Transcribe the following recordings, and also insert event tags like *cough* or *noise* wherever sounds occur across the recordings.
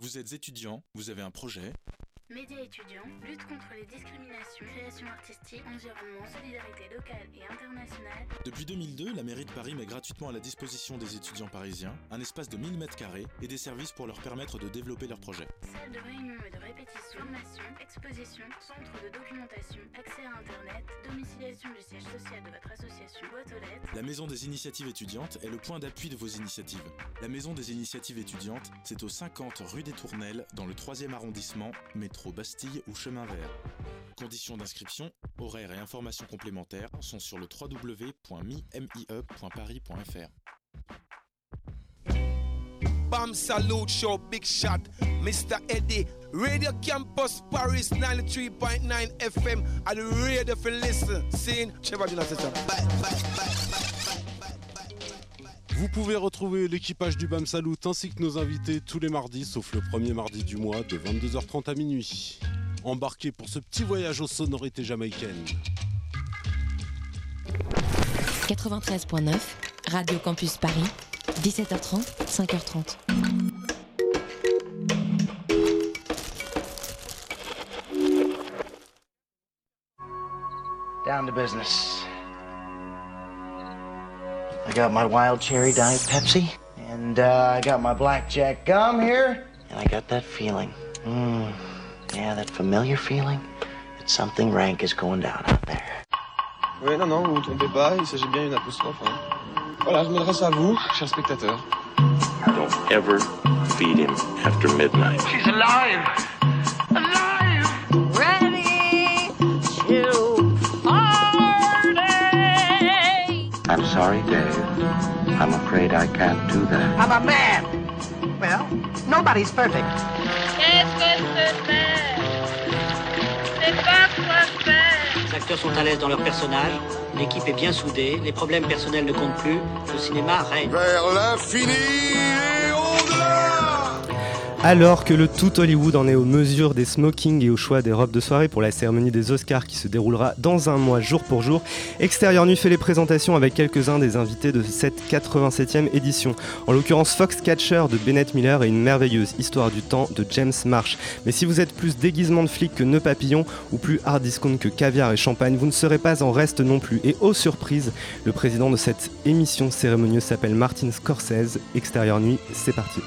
Vous êtes étudiant, vous avez un projet, Médias étudiants, lutte contre les discriminations, création artistique, environnement, solidarité locale et internationale. Depuis 2002, la mairie de Paris met gratuitement à la disposition des étudiants parisiens un espace de 1000 m2 et des services pour leur permettre de développer leurs projets. Salle de réunion et de répétition, formation, exposition, centre de documentation, accès à Internet, domiciliation du siège social de votre association, boîte aux lettres. La Maison des initiatives étudiantes est le point d'appui de vos initiatives. La Maison des initiatives étudiantes, c'est au 50 rue des Tournelles, dans le 3e arrondissement, métro Bastille ou Chemin Vert. Conditions d'inscription, horaires et informations complémentaires sont sur le www.mie.paris.fr. Bam Salute Show, Big Shot, Mr. Eddie, Radio Campus Paris 93.9 FM, and radio for listen, seeing Trevor Dilla system. Bye, bye, bye, Vous pouvez retrouver l'équipage du BAM Salut ainsi que nos invités tous les mardis, sauf le premier mardi du mois de 22h30 à minuit. Embarquez pour ce petit voyage aux sonorités jamaïcaines. 93.9, Radio Campus Paris, 17h30, 5h30. Down to business. I got my wild cherry diet Pepsi, and uh, I got my blackjack gum here, and I got that feeling. Mm, yeah, that familiar feeling that something rank is going down out there. Oui, non, non, vous ne vous trompez pas, il s'agit bien d'une apostrophe. hein. Voilà, je m'adresse à vous, chers spectateurs. Don't ever feed him after midnight. She's alive! Alive! I'm sorry, Dave. I'm afraid I can't do that. I'm a man. Well, nobody's perfect. Qu'est-ce que c'est C'est pas quoi faire. Les acteurs sont à l'aise dans leur personnage, l'équipe est bien soudée, les problèmes personnels ne comptent plus, le cinéma règne. Vers l'infini Alors que le tout Hollywood en est aux mesures des smokings et au choix des robes de soirée pour la cérémonie des Oscars qui se déroulera dans un mois jour pour jour, Extérieur Nuit fait les présentations avec quelques-uns des invités de cette 87e édition. En l'occurrence Foxcatcher de Bennett Miller et une merveilleuse histoire du temps de James Marsh. Mais si vous êtes plus déguisement de flic que nœud papillon ou plus hard discount que caviar et champagne, vous ne serez pas en reste non plus. Et aux surprises, le président de cette émission cérémonieuse s'appelle Martin Scorsese. Extérieur Nuit, c'est parti.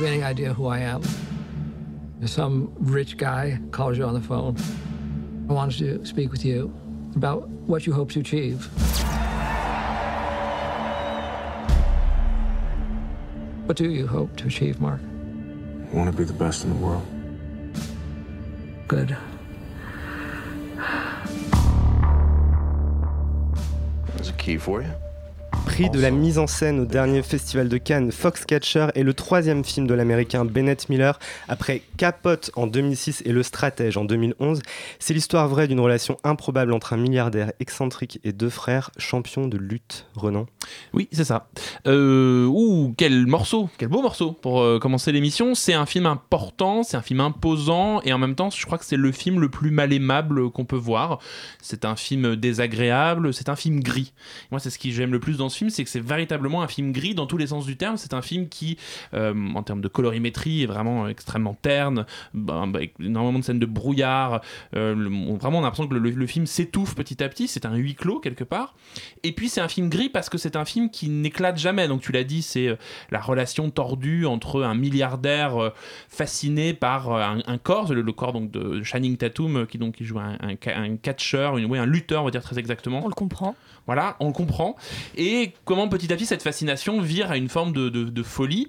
Have any idea who I am? Some rich guy calls you on the phone. I wanted to speak with you about what you hope to achieve. What do you hope to achieve, Mark? I want to be the best in the world. Good. There's a key for you. Prix de la mise en scène au dernier festival de Cannes, Foxcatcher est le troisième film de l'américain Bennett Miller après Capote en 2006 et Le Stratège en 2011. C'est l'histoire vraie d'une relation improbable entre un milliardaire excentrique et deux frères champions de lutte. Renan Oui, c'est ça. Euh, ouh, quel morceau, quel beau morceau pour euh, commencer l'émission. C'est un film important, c'est un film imposant et en même temps, je crois que c'est le film le plus mal aimable qu'on peut voir. C'est un film désagréable, c'est un film gris. Moi, c'est ce que j'aime le plus dans ce film, c'est que c'est véritablement un film gris dans tous les sens du terme. C'est un film qui, euh, en termes de colorimétrie, est vraiment extrêmement terne, bah, bah, avec énormément de scènes de brouillard. Euh, le- on- vraiment, on a l'impression que le, le film s'étouffe petit à petit. C'est un huis clos quelque part. Et puis, c'est un film gris parce que c'est un film qui n'éclate jamais. Donc, tu l'as dit, c'est euh, la relation tordue entre un milliardaire euh, fasciné par un, un corps, le, le corps donc de Channing Tatum, qui donc qui joue un, un, ca- un catcheur, une, ouais, un lutteur, on va dire très exactement. On le comprend. Voilà, on le comprend. Et comment petit à petit cette fascination vire à une forme de, folie.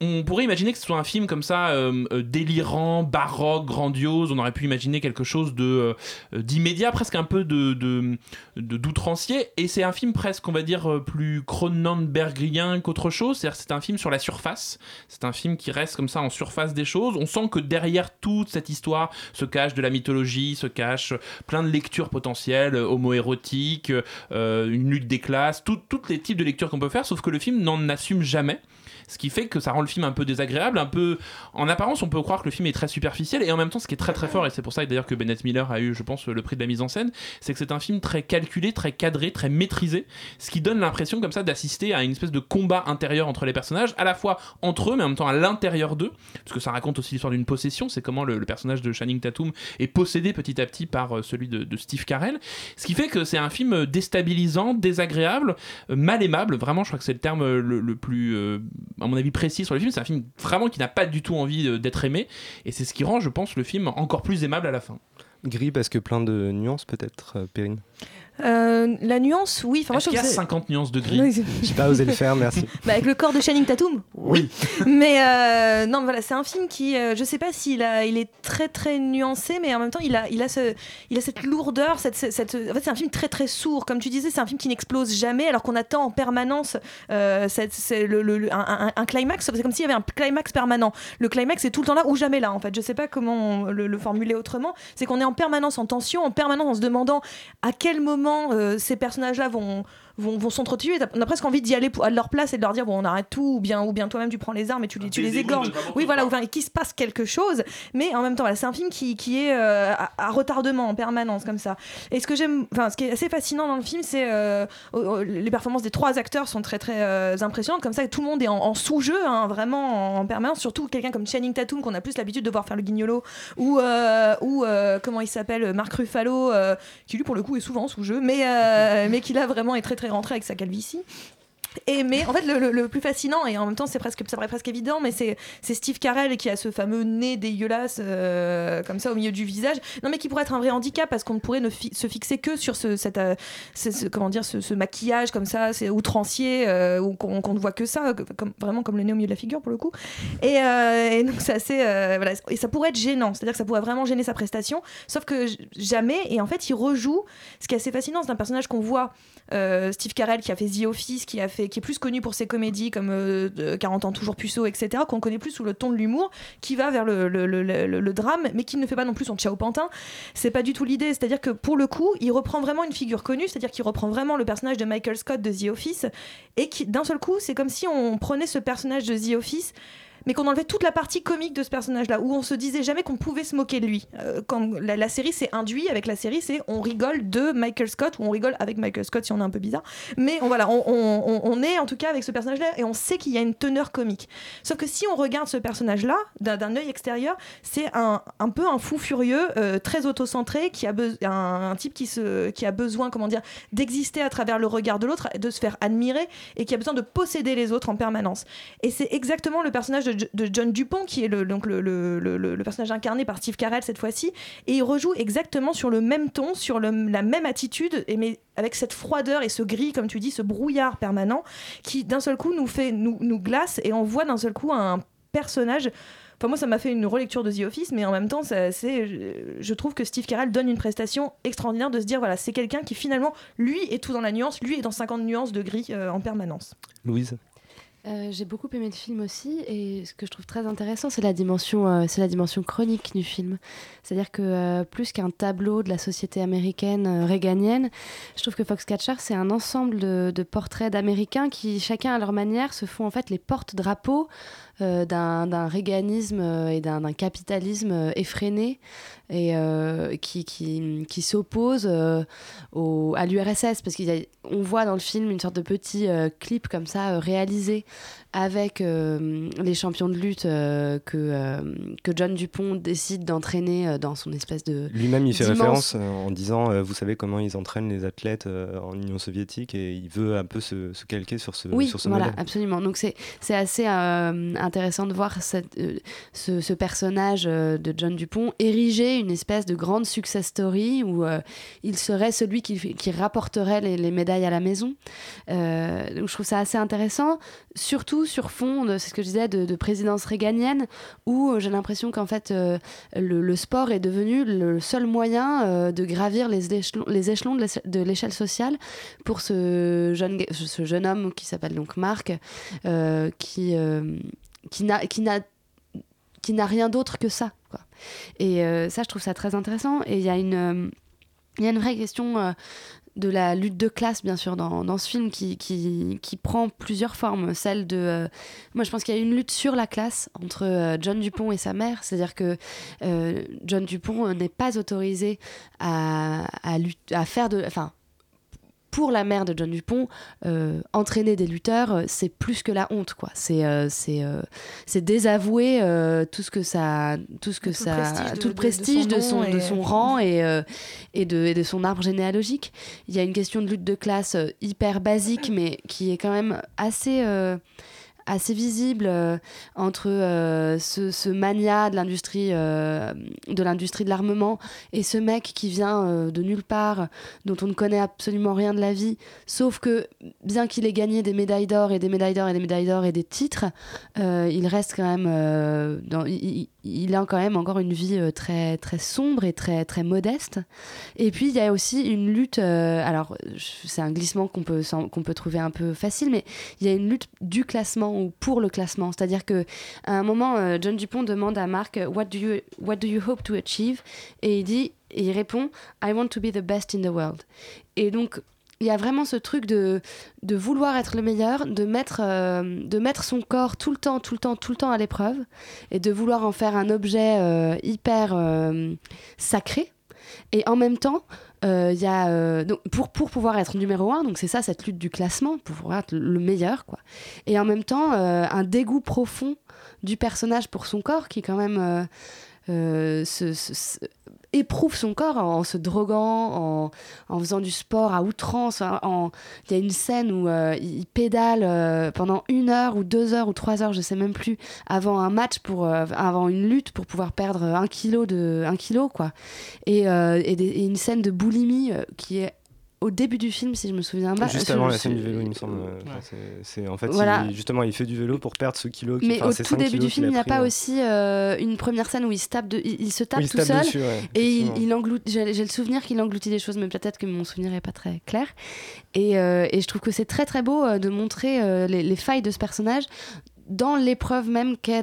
On pourrait imaginer que ce soit un film comme ça, euh, euh, délirant, baroque, grandiose. On aurait pu imaginer quelque chose de euh, d'immédiat, presque un peu de d'outrancier. Et c'est un film presque, on va dire, plus Cronenbergien qu'autre chose. C'est-à-dire, c'est un film sur la surface. C'est un film qui reste comme ça en surface des choses. On sent que derrière toute cette histoire se cache de la mythologie, se cache plein de lectures potentielles, homo-érotiques, une lutte des classes, tous les types de lectures qu'on peut faire. Sauf que le film n'en assume jamais. Ce qui fait que ça rend le film un peu désagréable, un peu. En apparence, on peut croire que le film est très superficiel, et en même temps, ce qui est très très fort, et c'est pour ça d'ailleurs que Bennett Miller a eu, je pense, le prix de la mise en scène, c'est que c'est un film très calculé, très cadré, très maîtrisé, ce qui donne l'impression comme ça d'assister à une espèce de combat intérieur entre les personnages, à la fois entre eux, mais en même temps à l'intérieur d'eux, parce que ça raconte aussi l'histoire d'une possession, c'est comment le, personnage de Channing Tatum est possédé petit à petit par euh, celui de, Steve Carell, ce qui fait que c'est un film déstabilisant, désagréable, euh, mal aimable, vraiment, je crois que c'est le terme euh, le, plus, à mon avis, précis sur le film, c'est un film vraiment qui n'a pas du tout envie d'être aimé, et c'est ce qui rend, je pense, le film encore plus aimable à la fin. Gris parce que plein de nuances peut-être, euh, Perrine? Euh, la nuance, oui. Enfin, moi, je qu'il y a que c'est- 50 nuances de gris? Oui. J'ai pas osé le faire, merci. *laughs* Bah, avec le corps de Channing Tatum? Oui. *laughs* mais euh, non, voilà, c'est un film qui, euh, je sais pas s'il a, il est très très nuancé, mais en même temps, il a, il a, ce, il a cette lourdeur, cette, cette, en fait, c'est un film très très sourd. Comme tu disais, c'est un film qui n'explose jamais, alors qu'on attend en permanence euh, cette- c'est le, le- le- un, un- un climax. C'est comme s'il y avait un climax permanent. Le climax est tout le temps là ou jamais là, en fait. Je sais pas comment le, le formuler autrement. C'est qu'on est en permanence en tension, en permanence en se demandant à quel moment euh, ces personnages-là vont vont, vont s'entretuer. On a presque envie d'y aller à leur place et de leur dire bon on arrête tout ou bien ou bien toi-même tu prends les armes et tu les, tu les égorges. Oui voilà, ou qu'il se passe quelque chose, mais en même temps voilà, c'est un film qui, qui est euh, à, à retardement en permanence comme ça. Et ce que j'aime, enfin ce qui est assez fascinant dans le film, c'est euh, les performances des trois acteurs sont très très euh, impressionnantes. Comme ça tout le monde est en, en sous-jeu hein, vraiment en, permanence. Surtout quelqu'un comme Channing Tatum qu'on a plus l'habitude de voir faire le guignolo ou euh, ou comment il s'appelle Marc Ruffalo qui lui pour le coup est souvent en sous-jeu, mais *laughs* mais qui là vraiment est très très rentré avec sa calvitie. Et mais en fait le, plus fascinant et en même temps c'est presque ça paraît presque évident mais c'est Steve Carell qui a ce fameux nez dégueulasse euh, comme ça au milieu du visage. Non mais qui pourrait être un vrai handicap parce qu'on ne pourrait ne se fixer que sur ce, cette, euh, comment dire ce, maquillage comme ça c'est outrancier euh, où qu'on ne voit que ça comme vraiment comme le nez au milieu de la figure pour le coup. Et, euh, donc c'est assez voilà et ça pourrait être gênant. C'est à dire que ça pourrait vraiment gêner sa prestation. Sauf que jamais et en fait il rejoue ce qui est assez fascinant c'est un personnage qu'on voit euh, Steve Carell qui a fait The Office, qui est plus connu pour ses comédies comme euh, de 40 ans toujours puceau, etc. Qu'on connaît plus sous le ton de l'humour, qui va vers le drame, mais qui ne fait pas non plus son Ciao Pantin. C'est pas du tout l'idée. C'est-à-dire que pour le coup, il reprend vraiment une figure connue, c'est-à-dire qu'il reprend vraiment le personnage de Michael Scott de The Office, et qui d'un seul coup, c'est comme si on prenait ce personnage de The Office mais qu'on enlevait toute la partie comique de ce personnage-là, où on se disait jamais qu'on pouvait se moquer de lui. Euh, quand la, série s'est induit avec la série, c'est on rigole de Michael Scott, ou on rigole avec Michael Scott si on est un peu bizarre, mais on, voilà, on, on- est en tout cas avec ce personnage-là et on sait qu'il y a une teneur comique. Sauf que si on regarde ce personnage-là d'un œil extérieur, c'est un, un peu un fou furieux, euh, très autocentré, qui a un, un type qui, se, qui a besoin, comment dire, d'exister à travers le regard de l'autre, de se faire admirer et qui a besoin de posséder les autres en permanence. Et c'est exactement le personnage de, de John Dupont, qui est le, donc le, le- le- personnage incarné par Steve Carell cette fois-ci. Et il rejoue exactement sur le même ton, sur la même attitude, et mais avec cette froideur et ce gris, comme tu dis, ce brouillard permanent, qui d'un seul coup nous, fait, nous, nous glace, et on voit d'un seul coup un personnage. Enfin, moi, ça m'a fait une relecture de The Office, mais en même temps, c'est, je trouve que Steve Carell donne une prestation extraordinaire de se dire, voilà, c'est quelqu'un qui finalement, lui, est tout dans la nuance, lui est dans 50 nuances de gris euh, en permanence. Louise? Euh, J'ai beaucoup aimé le film aussi et ce que je trouve très intéressant, c'est la dimension, euh, c'est la dimension chronique du film. C'est-à-dire que euh, plus qu'un tableau de la société américaine réganienne, je trouve que Foxcatcher c'est un ensemble de, de portraits d'Américains qui, chacun à leur manière, se font en fait les porte-drapeaux d'un d'un réganisme euh, et d'un capitalisme euh, effréné et euh, qui, qui, qui s'oppose euh, à l'URSS parce qu'on voit dans le film une sorte de petit euh, clip comme ça euh, réalisé avec euh, les champions de lutte euh, que, euh, que John Dupont décide d'entraîner euh, dans son espèce de Lui-même, il fait référence euh, en disant euh, Vous savez comment ils entraînent les athlètes euh, en Union soviétique et il veut un peu se, se calquer sur ce, Oui, sur ce voilà, modèle. absolument. Donc c'est c'est assez euh, intéressant de voir euh, ce, personnage euh, de John Dupont ériger une espèce de grande success story où euh, il serait celui qui, rapporterait les, les médailles à la maison. Donc je trouve ça assez intéressant, surtout sur fond, c'est ce que je disais, de, de présidence réganienne, où j'ai l'impression qu'en fait le, sport est devenu le seul moyen de gravir les échelons, de l'éche- de l'échelle sociale pour ce jeune, ce jeune homme qui s'appelle donc Marc, qui, qui n'a qui n'a qui n'a rien d'autre que ça. Et euh, ça, je trouve ça très intéressant. Et il y a une, euh, il y a une vraie question euh, de la lutte de classe, bien sûr, dans, dans ce film qui, qui, qui prend plusieurs formes. Celle de. moi, je pense qu'il y a une lutte sur la classe entre John Dupont et sa mère. C'est-à-dire que John Dupont n'est pas autorisé à, à, à faire de. Enfin, pour la mère de John Dupont, euh, entraîner des lutteurs, euh, c'est plus que la honte, quoi. C'est euh, c'est euh, c'est désavouer tout ce que ça, tout ce que Tout le ça, prestige de- tout le de- de prestige son de son, de son rang et et de, et de son arbre généalogique. Il y a une question de lutte de classe hyper basique, mais qui est quand même assez assez visible euh, entre euh, ce, ce mania de l'industrie euh, de l'industrie de l'armement et ce mec qui vient de nulle part dont on ne connaît absolument rien de la vie sauf que bien qu'il ait gagné des médailles d'or et des médailles d'or et des médailles d'or et des titres il reste quand même il, a quand même encore une vie très très sombre et très très modeste. Et puis il y a aussi une lutte alors c'est un glissement qu'on peut qu'on peut trouver un peu facile mais il y a une lutte du classement ou pour le classement. C'est à dire que à un moment euh, John Dupont demande à Mark euh, what do you what do you hope to achieve? Et il dit et il répond I want to be the best in the world. Et donc il y a vraiment ce truc de, de vouloir être le meilleur, de mettre, euh, de mettre son corps tout le temps, tout le temps, tout le temps à l'épreuve, et de vouloir en faire un objet hyper sacré. Et en même temps, euh, y a, euh, pour, pour pouvoir être numéro un, donc c'est ça cette lutte du classement, pour pouvoir être le meilleur, quoi. Et en même temps, euh, un dégoût profond du personnage pour son corps qui quand même euh, euh, éprouve son corps en, se droguant, en, en faisant du sport à outrance. en- Il y a une scène où euh, il pédale euh, pendant une heure ou deux heures ou trois heures, je sais même plus, avant un match, pour, euh, avant une lutte pour pouvoir perdre un kilo, de, un kilo quoi. Et, et une scène de boulimie qui est au début du film, si je me souviens pas. Juste avant la scène du vélo, il me semble. enfin, en fait, Voilà. il- justement, il fait du vélo pour perdre ce kilo. qui- Mais au tout 5 début du film, il n'y a pas aussi euh, une première scène où il se tape, de, il, il se tape Oui, il se tout tape seul dessus, ouais, et il, engloutit. J'ai le souvenir qu'il engloutit des choses, mais peut-être que mon souvenir est pas très clair. Et, euh, et je trouve que c'est très très beau euh, de montrer euh, les, les failles de ce personnage dans l'épreuve même qu'est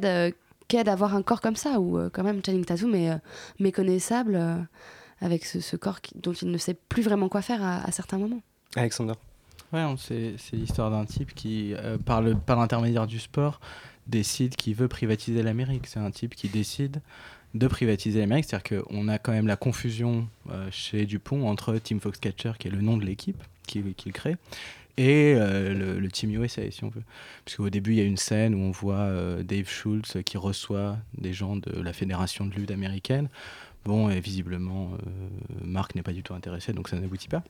d'avoir un corps comme ça, où euh, quand même Channing Tatum est euh, méconnaissable euh, avec ce, ce corps qui- dont il ne sait plus vraiment quoi faire à, à certains moments. Alexander. Ouais, c'est l'histoire d'un type qui, euh, par l'intermédiaire du sport, décide qu'il veut privatiser l'Amérique. C'est un type qui décide de privatiser l'Amérique. C'est-à-dire qu'on a quand même la confusion euh, chez Dupont entre Team Foxcatcher, qui est le nom de l'équipe qu'il crée, et euh, le, le Team USA, si on veut. Parce qu'au début, il y a une scène où on voit euh, Dave Schultz qui reçoit des gens de la Fédération de lutte américaine. Bon, et visiblement, euh, Marc n'est pas du tout intéressé, donc ça n'aboutit pas.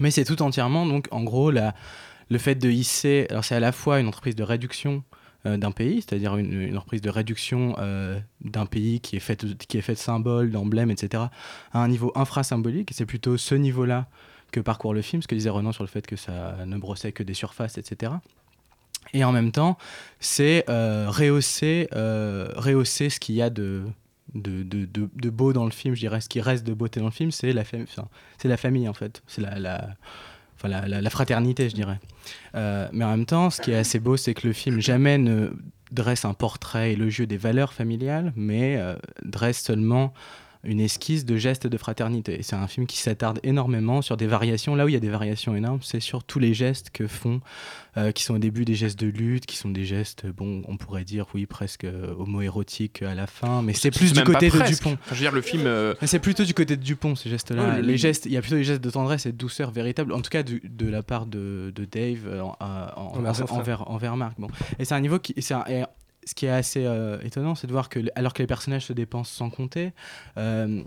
Mais c'est tout entièrement, donc en gros, le fait de hisser, alors c'est à la fois une entreprise de réduction euh, d'un pays, c'est-à-dire une, une entreprise de réduction euh, d'un pays qui est faite fait de symboles, d'emblèmes, etc., à un niveau infrasymbolique. C'est plutôt ce niveau-là que parcourt le film, ce que disait Renan sur le fait que ça ne brossait que des surfaces, etc. Et en même temps, c'est rehausser, rehausser ce qu'il y a de, de, de, de- beau dans le film, je dirais. Ce qui reste de beauté dans le film, c'est la, fami- enfin, c'est la famille, en fait. C'est la, la, enfin, la- la fraternité, je dirais. Euh, mais en même temps, ce qui est assez beau, c'est que le film jamais ne dresse un portrait élogieux des valeurs familiales, mais euh, dresse seulement une esquisse de gestes de fraternité. C'est un film qui s'attarde énormément sur des variations. Là où il y a des variations énormes, c'est sur tous les gestes que font, euh, qui sont au début des gestes de lutte, qui sont des gestes, bon, on pourrait dire, oui, presque euh, homo-érotiques à la fin, mais c'est plus du côté de. Dupont. Enfin, je veux dire, le film. euh, c'est plutôt du côté de Dupont, ces gestes-là. Les gestes, il y a plutôt des gestes de tendresse et de douceur véritables, en tout cas du- de la part de, de Dave euh, en- en- Envers envers, envers Marc. Bon. Et c'est un niveau qui. c'est un- et ce qui est assez euh, étonnant, c'est de voir que, alors que les personnages se dépensent sans compter, euh,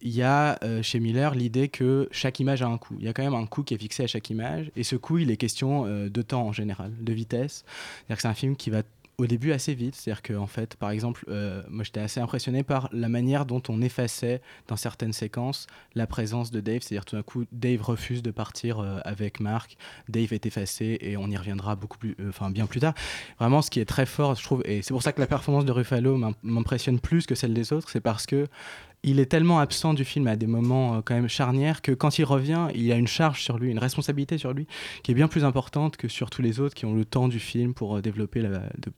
il y a euh, chez Miller l'idée que chaque image a un coût. Il y a quand même un coût qui est fixé à chaque image, et ce coût, il est question de temps en général, de vitesse. C'est-à-dire que c'est un film qui va au début assez vite. C'est-à-dire que, en fait, par exemple, euh, moi j'étais assez impressionné par la manière dont on effaçait dans certaines séquences la présence de Dave. C'est-à-dire tout d'un coup, Dave refuse de partir euh, avec Marc. Dave est effacé et on y reviendra beaucoup plus, euh, enfin bien plus tard. Vraiment, ce qui est très fort, je trouve, et c'est pour ça que la performance de Ruffalo m'im- m'impressionne plus que celle des autres, c'est parce que il est tellement absent du film à des moments euh, quand même charnières que quand il revient, il a une charge sur lui, une responsabilité sur lui qui est bien plus importante que sur tous les autres qui ont le temps du film pour euh, développer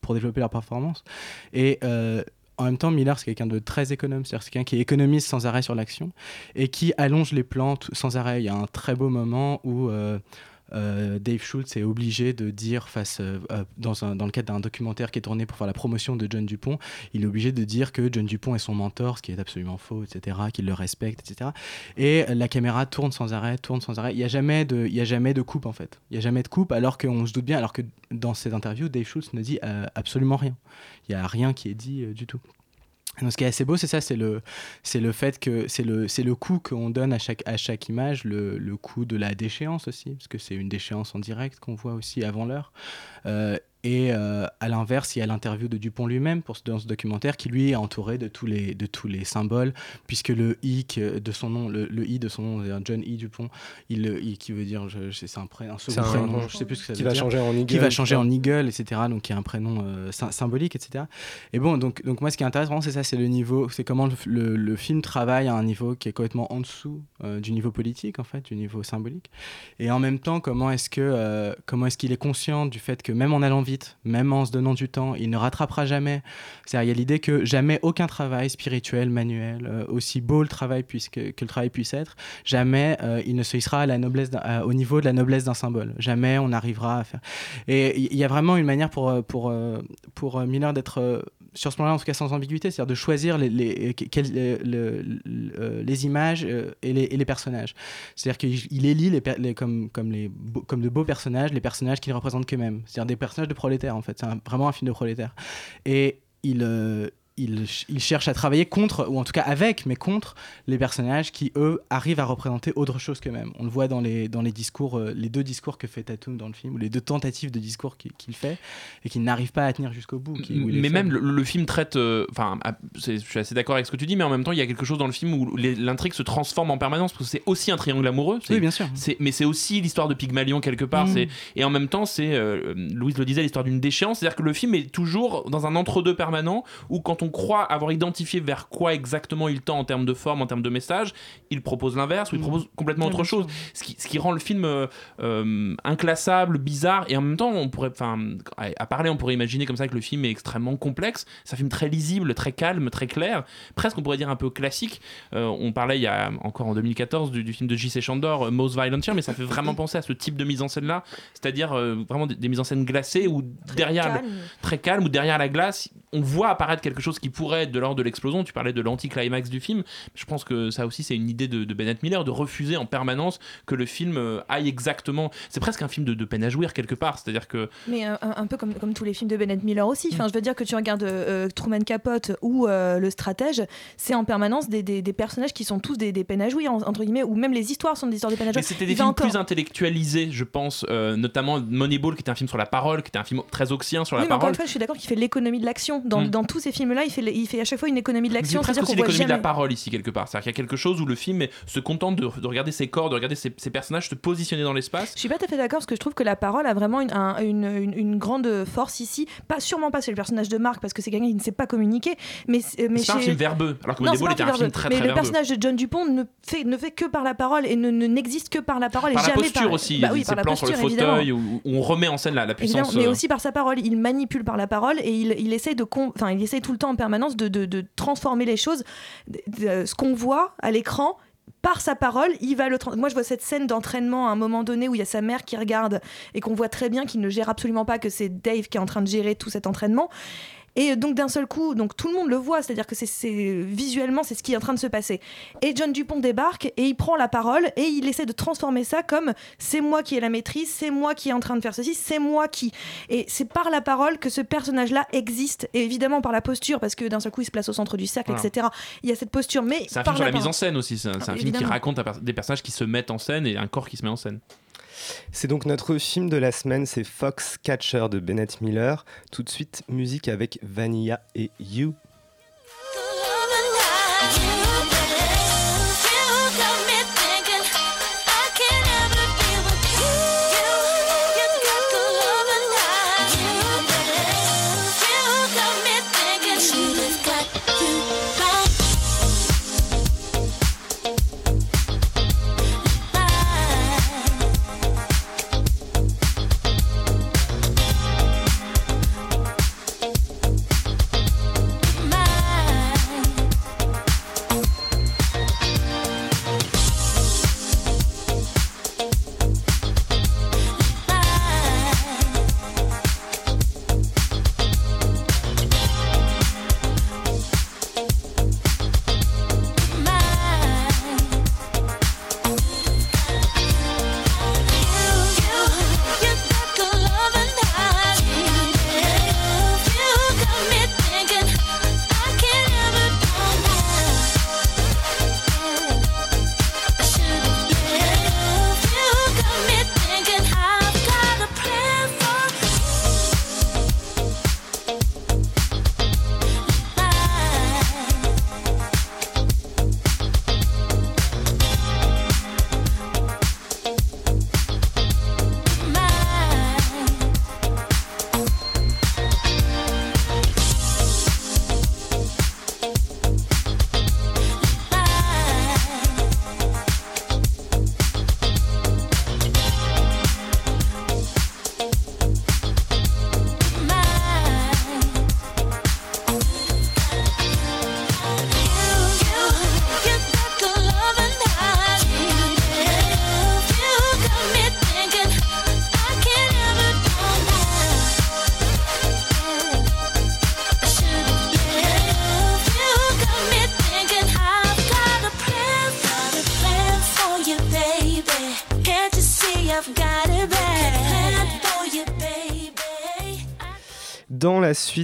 pour développer leur performance. Et euh, en même temps, Miller, c'est quelqu'un de très économe, c'est-à-dire c'est quelqu'un qui économise sans arrêt sur l'action et qui allonge les plans sans arrêt. Il y a un très beau moment où euh, Dave Schultz est obligé de dire, face, euh, dans, dans le cadre d'un documentaire qui est tourné pour faire la promotion de John Dupont, il est obligé de dire que John Dupont est son mentor, ce qui est absolument faux, etc., qu'il le respecte, etc. Et la caméra tourne sans arrêt, tourne sans arrêt. Il n'y a, jamais de- il y a jamais de coupe, en fait. Il n'y a jamais de coupe, alors qu'on se doute bien, alors que dans cette interview, Dave Schultz ne dit euh, absolument rien. Il n'y a rien qui est dit du tout. Ce qui est assez beau, c'est ça, c'est le, c'est fait que c'est le, c'est le coup qu'on donne à chaque, image, le, le coup de la déchéance aussi, parce que c'est une déchéance en direct qu'on voit aussi avant l'heure. Euh, et euh, à l'inverse, il y a l'interview de Dupont lui-même pour dans ce documentaire qui lui est entouré de tous les, de tous les symboles, puisque le I de son nom, le, le I de son nom, John I Dupont, il, qui veut dire, c'est un, pré- un second un- prénom, je sais plus ce que ça qui veut va dire, changer en qui Eagle, va changer en Eagle, etc. Donc qui est un prénom euh, sy- symbolique, etc. Et bon, donc, donc moi ce qui est intéressant, c'est ça, c'est le niveau, c'est comment le, le- le film travaille à un niveau qui est complètement en dessous euh, du niveau politique, en fait, du niveau symbolique. Et en même temps, comment est-ce que comment est-ce qu'il est conscient du fait que même en allant même en se donnant du temps, il ne rattrapera jamais. C'est-à-dire, il y a l'idée que jamais aucun travail spirituel, manuel, euh, aussi beau le travail puisse que, le travail puisse être, jamais euh, il ne se hissera à la noblesse à- au niveau de la noblesse d'un symbole. Jamais on arrivera à faire. Et il y a vraiment une manière pour, euh, pour, euh, pour euh, Miller d'être, euh, sur ce plan-là, en tout cas sans ambiguïté, c'est-à-dire de choisir les, les, euh, les images euh, et, les, et personnages. C'est-à-dire qu'il il élit les, comme, comme, les, comme de beaux personnages, les personnages qui ne représentent qu'eux-mêmes. C'est-à-dire des personnages de prolétaires, en fait. C'est vraiment un film de prolétaires. Et il. Il, ch- il cherche à travailler contre, ou en tout cas avec, mais contre les personnages qui, eux, arrivent à représenter autre chose qu'eux-mêmes. On le voit dans les, dans les discours, euh, les deux discours que fait Tatum dans le film, ou les deux tentatives de discours qu'il fait, et qu'il n'arrive pas à tenir jusqu'au bout. qui- mais même le, le film traite euh, enfin ah, je suis assez d'accord avec ce que tu dis mais en même temps il y a quelque chose dans le film où l'intrigue se transforme en permanence parce que c'est aussi un triangle amoureux Oui, bien sûr. mais c'est aussi l'histoire de Pygmalion quelque part Mm. et en même temps c'est euh, Louise le disait l'histoire d'une déchéance c'est à dire que le film est toujours dans un entre-deux permanent où quand on croit avoir identifié vers quoi exactement il tend en termes de forme en termes de message il propose l'inverse ou il Mm. propose complètement autre chose ce qui, ce qui rend le film euh, euh, inclassable, bizarre, et en même temps, on pourrait, enfin, à parler, on pourrait imaginer comme ça que le film est extrêmement complexe. C'est un film très lisible, très calme, très clair, presque on pourrait dire un peu classique. Euh, on parlait il y a encore en 2014 du, du film de J.C. Chandor, Most Violent Year, mais ça fait vraiment penser à ce type de mise en scène là, c'est-à-dire euh, vraiment des, des mises en scène glacées ou derrière le- très calme ou derrière la glace, on voit apparaître quelque chose qui pourrait être de l'ordre de l'explosion. Tu parlais de l'anticlimax du film. Je pense que ça aussi, c'est une idée de, de Bennett Miller de refuser en permanence que le film euh, aille exactement. C'est presque un film de, de peine à jouir quelque part. C'est-à-dire que Mais euh, un, un peu comme, comme tous les films de Bennett Miller aussi. Mm. Enfin, je veux dire que tu regardes euh, Truman Capote ou euh, Le Stratège, c'est en permanence des, des- des personnages qui sont tous des, des peines à jouir, en- entre guillemets, ou même les histoires sont des histoires de peines à jouir. Mais c'était des films encore- plus intellectualisés, je pense, euh, notamment Moneyball, qui était un film sur la parole, qui était un film très oxien sur Oui, la mais encore parole. une fois, je suis d'accord qu'il fait l'économie de l'action. Dans, Mm. dans tous ces films-là, il fait, il fait à chaque fois une économie de C'est l'action. presque qu'on voit l'économie de la parole ici quelque part. C'est-à-dire qu'il y a quelque chose où le film se contente de, de regarder ses corps, de regarder ses, ses personnages se positionner dans l'espace. Je suis pas tout à fait d'accord parce que je trouve que la parole a vraiment une, un- une, une- une grande force ici. Pas sûrement pas chez le personnage de Marc parce que c'est quelqu'un qui ne sait pas communiquer, mais c'est- mais C'est un film verbeux, alors que Non, c'est était un film verbeux. très mais très le personnage de John Dupont ne fait, ne fait que par la parole et ne ne- n'existe que par la parole et Par la jamais posture par... aussi, Bah oui, par la plans sur le évidemment. fauteuil où, on remet en scène la, la Évidemment, puissance. mais euh, aussi par sa parole. Il manipule par la parole et il, il essaye de, enfin, il essaye tout le temps en permanence de, transformer les choses. De- ce qu'on voit à l'écran, par sa parole, il va le. Moi, je vois cette scène d'entraînement à un moment donné où il y a sa mère qui regarde et qu'on voit très bien qu'il ne gère absolument pas, que c'est Dave qui est en train de gérer tout cet entraînement. Et donc d'un seul coup, donc tout le monde le voit, c'est-à-dire que c'est- visuellement c'est ce qui est en train de se passer. Et John Dupont débarque et il prend la parole et il essaie de transformer ça comme c'est moi qui ai la maîtrise, c'est moi qui est en train de faire ceci, c'est moi qui. Et c'est par la parole que ce personnage-là existe et évidemment par la posture parce que d'un seul coup il se place au centre du cercle, Voilà. etc. Il y a cette posture, mais C'est un par film sur la mise en scène aussi. C'est un, Ah, film qui raconte des personnages qui se mettent en scène et un corps qui se met en scène. C'est donc notre film de la semaine, c'est Fox Catcher de Bennett Miller. Tout de suite, musique avec Vanilla et You.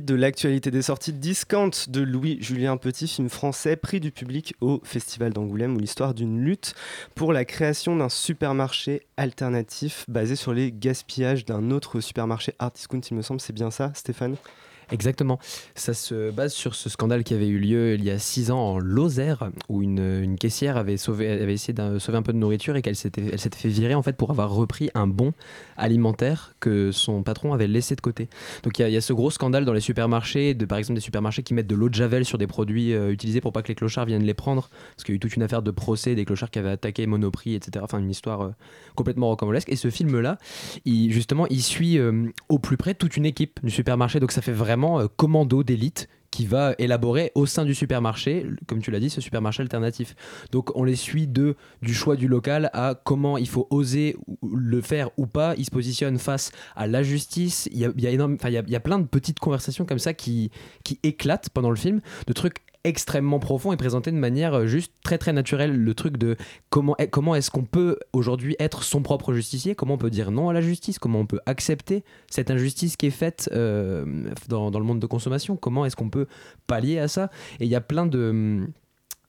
De l'actualité des sorties, Discount de Louis-Julien Petit, film français, prix du public au Festival d'Angoulême, où l'histoire d'une lutte pour la création d'un supermarché alternatif basé sur les gaspillages d'un autre supermarché Art Discount, il me semble. C'est bien ça, Stéphane? Exactement. Ça se base sur ce scandale qui avait eu lieu il y a six ans en Lozère, où une, caissière avait, essayé de sauver un peu de nourriture et qu'elle s'était, s'était fait virer en fait pour avoir repris un bon alimentaire que son patron avait laissé de côté. Donc il y, a- ce gros scandale dans les supermarchés, de, par exemple des supermarchés qui mettent de l'eau de javel sur des produits euh, utilisés pour pas que les clochards viennent les prendre, parce qu'il y a eu toute une affaire de procès des clochards qui avaient attaqué Monoprix, etc. Enfin une histoire euh, complètement rocambolesque. Et ce film-là, il, justement, il suit euh, au plus près toute une équipe du supermarché. Donc ça fait vraiment commando d'élite va élaborer au sein du supermarché, comme tu l'as dit, ce supermarché alternatif. Donc on les suit de du choix du local à comment il faut oser le faire ou pas. Ils se positionnent face à la justice. Il y a, énorme- il y a- il y a plein de petites conversations comme ça qui, qui éclatent pendant le film, de trucs extrêmement profonds et présentés de manière euh, juste très très naturelle. Le truc de comment, est- comment est-ce qu'on peut aujourd'hui être son propre justicier? Comment on peut dire non à la justice? Comment on peut accepter cette injustice qui est faite euh, dans, dans le monde de consommation? Comment est-ce qu'on peut pallier à ça? Et il y a plein de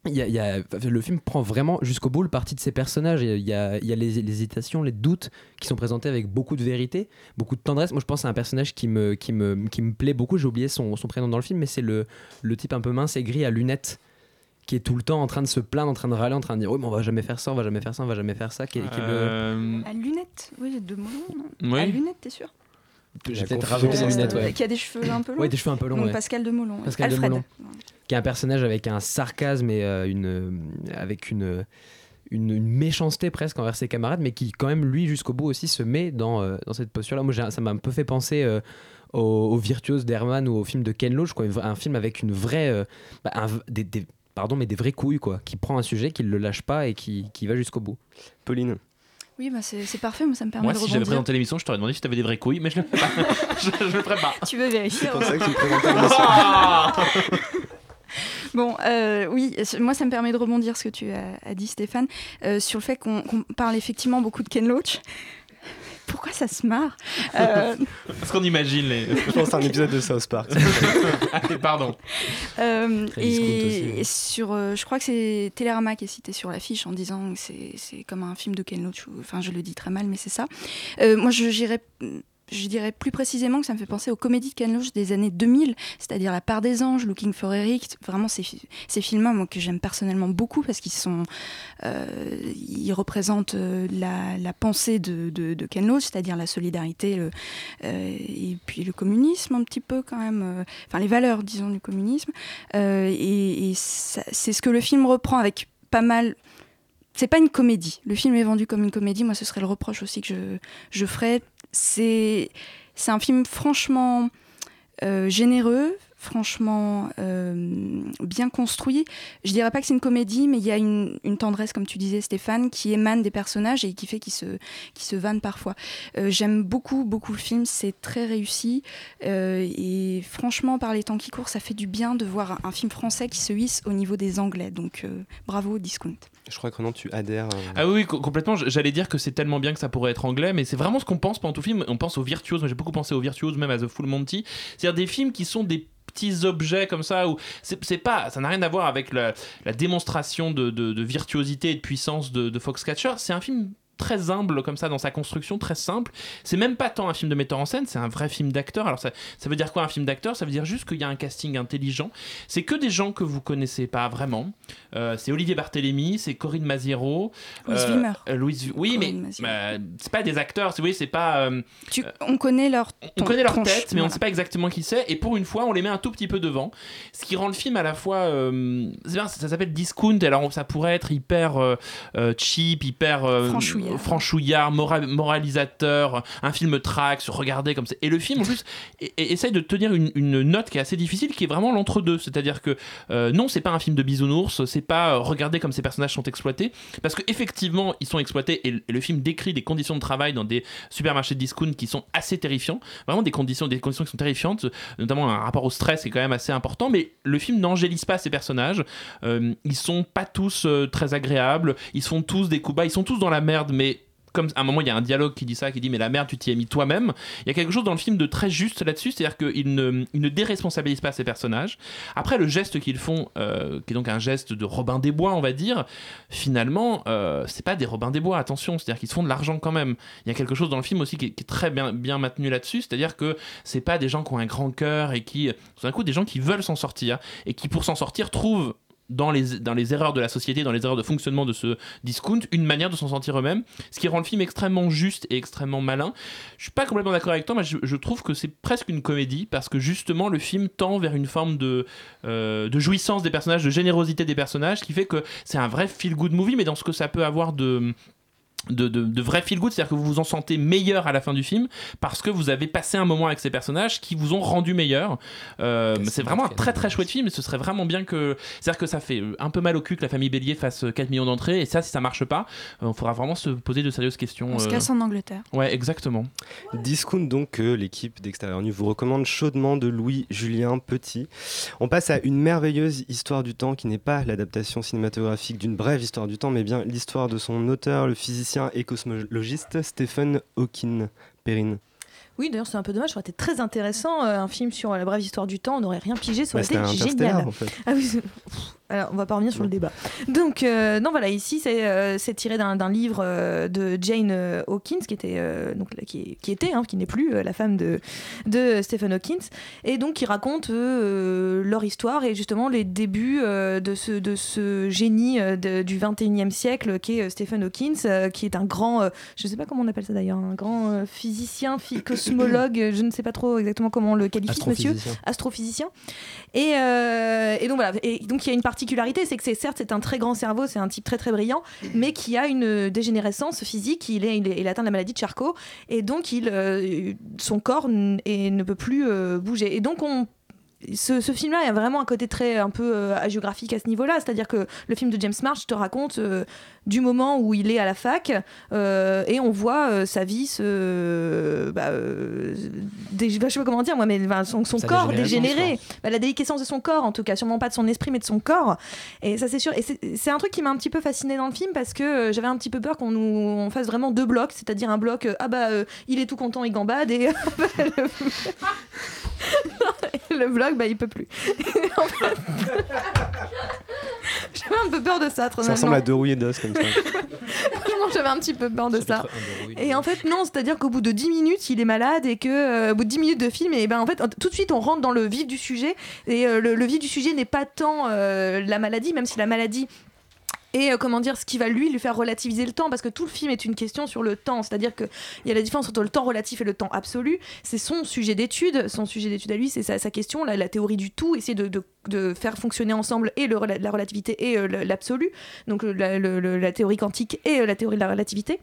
il y a- il y a- le film prend vraiment jusqu'au bout le parti de ses personnages. Il y a, il y les, les hésitations, les doutes qui sont présentés avec beaucoup de vérité, beaucoup de tendresse. Moi, je pense à un personnage qui me, qui me, qui me plaît beaucoup. J'ai oublié son, son prénom dans le film, mais c'est le, le type un peu mince et gris à lunettes qui est tout le temps en train de se plaindre, en train de râler, en train de dire oui, mais on va jamais faire ça, on va jamais faire ça, on va jamais faire ça. Qui le- Euh, À lunettes, oui, j'ai deux mots, non? Oui. À lunettes, t'es sûr? J'ai peut-être rajouté c'est- lunettes, ouais. Qui a des cheveux un peu longs Ouais, des cheveux un peu longs. Donc, ouais. Pascal de Molon. ouais. Pascal de Alfred. Molon. Qui est un personnage avec un sarcasme et euh, une, euh, avec une, une, une méchanceté presque envers ses camarades, mais qui, quand même, lui, jusqu'au bout aussi, se met dans, euh, dans cette posture-là. Moi, ça m'a un peu fait penser. euh, au, au Virtuose d'Herman ou au film de Ken Loach, quoi, un film avec une vraie, euh, bah, un des, des- pardon, mais des vraies couilles, quoi, qui prend un sujet, qui ne le lâche pas et qui, qui va jusqu'au bout. Pauline. Oui, bah c'est parfait, moi ça me permet Moi, de si j'avais rebondir. présenté l'émission, je t'aurais demandé si t'avais des vraies couilles, mais je le fais pas. *laughs* je, je le ferai pas. Tu veux vérifier C'est pour ça que tu présentais l'émission. *laughs* Bon, euh, oui, moi ça me permet de rebondir ce que tu as, as dit Stéphane, euh, sur le fait qu'on qu'on parle effectivement beaucoup de Ken Loach. Pourquoi ça se marre *laughs* Euh, Parce qu'on imagine les. Je pense que c'est un épisode de South Park. *laughs* Allez, pardon. Euh, et, sur, euh, je crois que c'est Télérama qui est cité sur l'affiche en disant que c'est c'est comme un film de Ken Loach. Enfin, je le dis très mal, mais c'est ça. Euh, moi, je j'irais. Je dirais plus précisément que ça me fait penser aux comédies de Ken Loach des années 2000, c'est-à-dire La part des anges, Looking for Eric. Vraiment, ces, ces films-là, moi, que j'aime personnellement beaucoup parce qu'ils sont, euh, ils représentent euh, la, pensée de, de, de c'est-à-dire la solidarité euh, et puis le communisme un petit peu quand même, enfin les valeurs, disons, du communisme. Et c'est ce que le film reprend avec pas mal. C'est pas une comédie. Le film est vendu comme une comédie. Moi, ce serait le reproche aussi que je, je ferais. C'est un film franchement euh, généreux, franchement euh, bien construit. Je dirais pas que c'est une comédie, mais il y a une, une tendresse, comme tu disais, Stéphane, qui émane des personnages et qui fait qu'ils se, qu'ils se vannent parfois. Euh, J'aime beaucoup, beaucoup le film. C'est très réussi. Euh, et franchement, par les temps qui courent, ça fait du bien de voir un, un film français qui se hisse au niveau des Anglais. Donc, euh, bravo, Discount. Je crois que non, tu adhères. euh, Ah oui, oui, co- complètement. J'allais dire que c'est tellement bien que ça pourrait être anglais, mais c'est vraiment ce qu'on pense pendant tout le film. On pense aux virtuoses. Moi, j'ai beaucoup pensé aux virtuoses, même à The Full Monty. C'est-à-dire des films qui sont des petits objets comme ça où c'est pas ça n'a rien à voir avec la, démonstration de virtuosité et de puissance de, de Foxcatcher. C'est un film très humble comme ça dans sa construction très simple c'est même pas tant un film de metteur en scène c'est un vrai film d'acteur alors ça, ça veut dire quoi un film d'acteur? Ça veut dire juste qu'il y a un casting intelligent c'est que des gens que vous connaissez pas vraiment Euh, c'est Olivier Barthélémy c'est Corinne Maziero Louise euh, Wimmer. euh, Louise oui mais Corinne euh, c'est pas des acteurs c'est oui c'est pas Tu- on connaît leur on ton- connaît leur tronche, tête, mais on ne voilà. sait pas exactement qui c'est. Et pour une fois, on les met un tout petit peu devant. Ce qui rend le film à la fois. bien, ça s'appelle discount. Alors ça pourrait être hyper cheap, hyper. euh, Franchouillard. franchouillard, mora- moralisateur, un film trax, regardez comme ça. Et le film, en plus, essaye de tenir une, note qui est assez difficile, qui est vraiment l'entre-deux. C'est-à-dire que euh, non, c'est pas un film de bisounours, c'est pas euh, regarder comme ces personnages sont exploités. Parce qu'effectivement, ils sont exploités et, le film décrit des conditions de travail dans des supermarchés de discount qui sont assez terrifiants. Vraiment des conditions, des conditions qui sont terrifiantes, notamment un rapport au stress qui est quand même assez important. Mais le film n'angélise pas ces personnages. Euh, ils sont pas tous très agréables. Ils se font tous des coups bas. Ils sont tous dans la merde, mais comme à un moment il y a un dialogue qui dit ça, qui dit mais la merde tu t'y es mis toi-même. Il y a quelque chose dans le film de très juste là-dessus, c'est-à-dire qu'il ne, il déresponsabilise pas ses personnages. Après le geste qu'ils font, euh, qui est donc un geste de Robin des Bois, on va dire, finalement euh, c'est pas des Robin des Bois, attention, c'est-à-dire qu'ils se font de l'argent quand même. Il y a quelque chose dans le film aussi qui est, très bien, bien maintenu là-dessus, c'est-à-dire que c'est pas des gens qui ont un grand cœur et qui, tout d'un coup, des gens qui veulent s'en sortir et qui pour s'en sortir trouvent dans les, dans les erreurs de la société, dans les erreurs de fonctionnement de ce discount, une manière de s'en sortir eux-mêmes, ce qui rend le film extrêmement juste et extrêmement malin. Je suis pas complètement d'accord avec toi, mais je, je trouve que c'est presque une comédie, parce que justement le film tend vers une forme de, euh, de jouissance des personnages, de générosité des personnages, qui fait que c'est un vrai feel-good movie, mais dans ce que ça peut avoir de de, de, de vrai feel good, c'est-à-dire que vous vous en sentez meilleur à la fin du film parce que vous avez passé un moment avec ces personnages qui vous ont rendu meilleur. Euh, c'est vraiment un très très chouette film et ce serait vraiment bien que. C'est-à-dire que ça fait un peu mal au cul que la famille Bélier fasse 4 millions d'entrées et ça, si ça marche pas, euh, on faudra vraiment se poser de sérieuses questions. On se euh. casse en Angleterre. Ouais, exactement. Discount donc que l'équipe d'Extérieur Nu vous recommande chaudement de Louis-Julien Petit. On passe à une merveilleuse histoire du temps qui n'est pas l'adaptation cinématographique d'une brève histoire du temps, mais bien l'histoire de son auteur, le physicien et cosmologiste Stephen Hawking. Perrine. Oui, d'ailleurs, c'est un peu dommage. Ça aurait été très intéressant. euh, un film sur la brève histoire du temps, on n'aurait rien pigé. Ça aurait Bah, été génial. en fait. Ah oui, Alors, on va pas revenir sur le débat. Donc, euh, non, voilà, ici, c'est euh, tiré d'un livre euh, de Jane Hawkins, qui était, donc, qui, qui était, hein, qui n'est plus la femme de, de Stephen Hawkins, et donc qui raconte leur histoire et justement les débuts de, ce, de ce génie de- du 21e siècle qui est Stephen Hawkins, qui est un grand, je sais pas comment on appelle ça d'ailleurs, un grand physicien, phy- cosmologue, euh, je ne sais pas trop exactement comment on le qualifie, monsieur, Astrophysicien. Et, euh, et donc voilà, et donc il y a une particularité, c'est que c'est certes c'est un très grand cerveau, c'est un type très très brillant, mais qui a une dégénérescence physique. Il est, il, est- il atteint la maladie de Charcot et donc il, euh, son corps et ne peut plus euh, bouger. Et donc on ce, ce film-là a vraiment un côté très un peu euh, hagiographique à ce niveau-là, c'est-à-dire que le film de James March te raconte euh, du moment où il est à la fac euh, et on voit euh, sa vie se, bah, euh, dé- je sais pas comment dire moi, mais son, corps dégénéré, Bah, la déliquescence de son corps en tout cas, sûrement pas de son esprit mais de son corps. Et ça c'est sûr. Et c'est c'est un truc qui m'a un petit peu fasciné dans le film parce que euh, j'avais un petit peu peur qu'on nous on fasse vraiment deux blocs, c'est-à-dire un bloc euh, ah bah euh, il est tout content, il gambade et *laughs* le, *laughs* le bloc bah il peut plus. *laughs* En fait, j'avais un peu peur de ça. Ça ressemble à deux rouillés d'os comme ça. *laughs* Franchement, j'avais un petit peu peur de ça. Et en fait, non, c'est-à-dire qu'au bout de 10 minutes, il est malade et que euh, au bout de 10 minutes de film, et ben en fait, tout de suite, on rentre dans le vif du sujet. Et euh, le, le vif du sujet n'est pas tant euh, la maladie, même si la maladie et euh, comment dire ce qui va lui faire relativiser le temps parce que tout le film est une question sur le temps. C'est-à-dire que il y a la différence entre le temps relatif et le temps absolu. C'est son sujet d'étude son sujet d'étude à lui c'est sa, question la, théorie du tout essayer de, faire fonctionner ensemble et la relativité et euh, l'absolu. Donc la théorie quantique et euh, la théorie de la relativité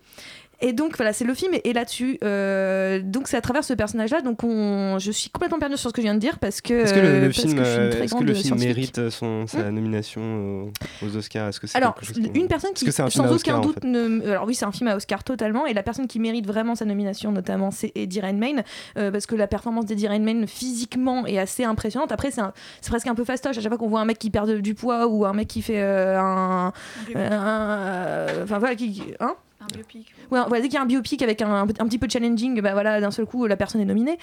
et donc voilà, c'est le film est là-dessus. Euh, donc c'est à travers ce personnage-là. Donc on, je suis complètement perdue sur ce que je viens de dire parce que Est-ce que le, film, que euh, très est-ce que grande le film scientifique. mérite son, sa nomination aux, aux Oscars? Est-ce que c'est Alors, qui- une personne qui, que un film sans à aucun Oscar, en doute, fait? ne... alors oui, c'est un film à Oscar totalement, et la personne qui mérite vraiment sa nomination, notamment, c'est Eddie Redmayne, euh, parce que la performance d'Eddie Redmayne physiquement est assez impressionnante. Après, c'est un- c'est presque un peu fastoche à chaque fois qu'on voit un mec qui perd de- du poids ou un mec qui fait euh, un, euh, un- euh, enfin voilà, qui, hein? Un. Ouais, voilà, dès qu'il y a un biopic avec un, un petit peu de challenging, bah voilà, d'un seul coup, la personne est nominée.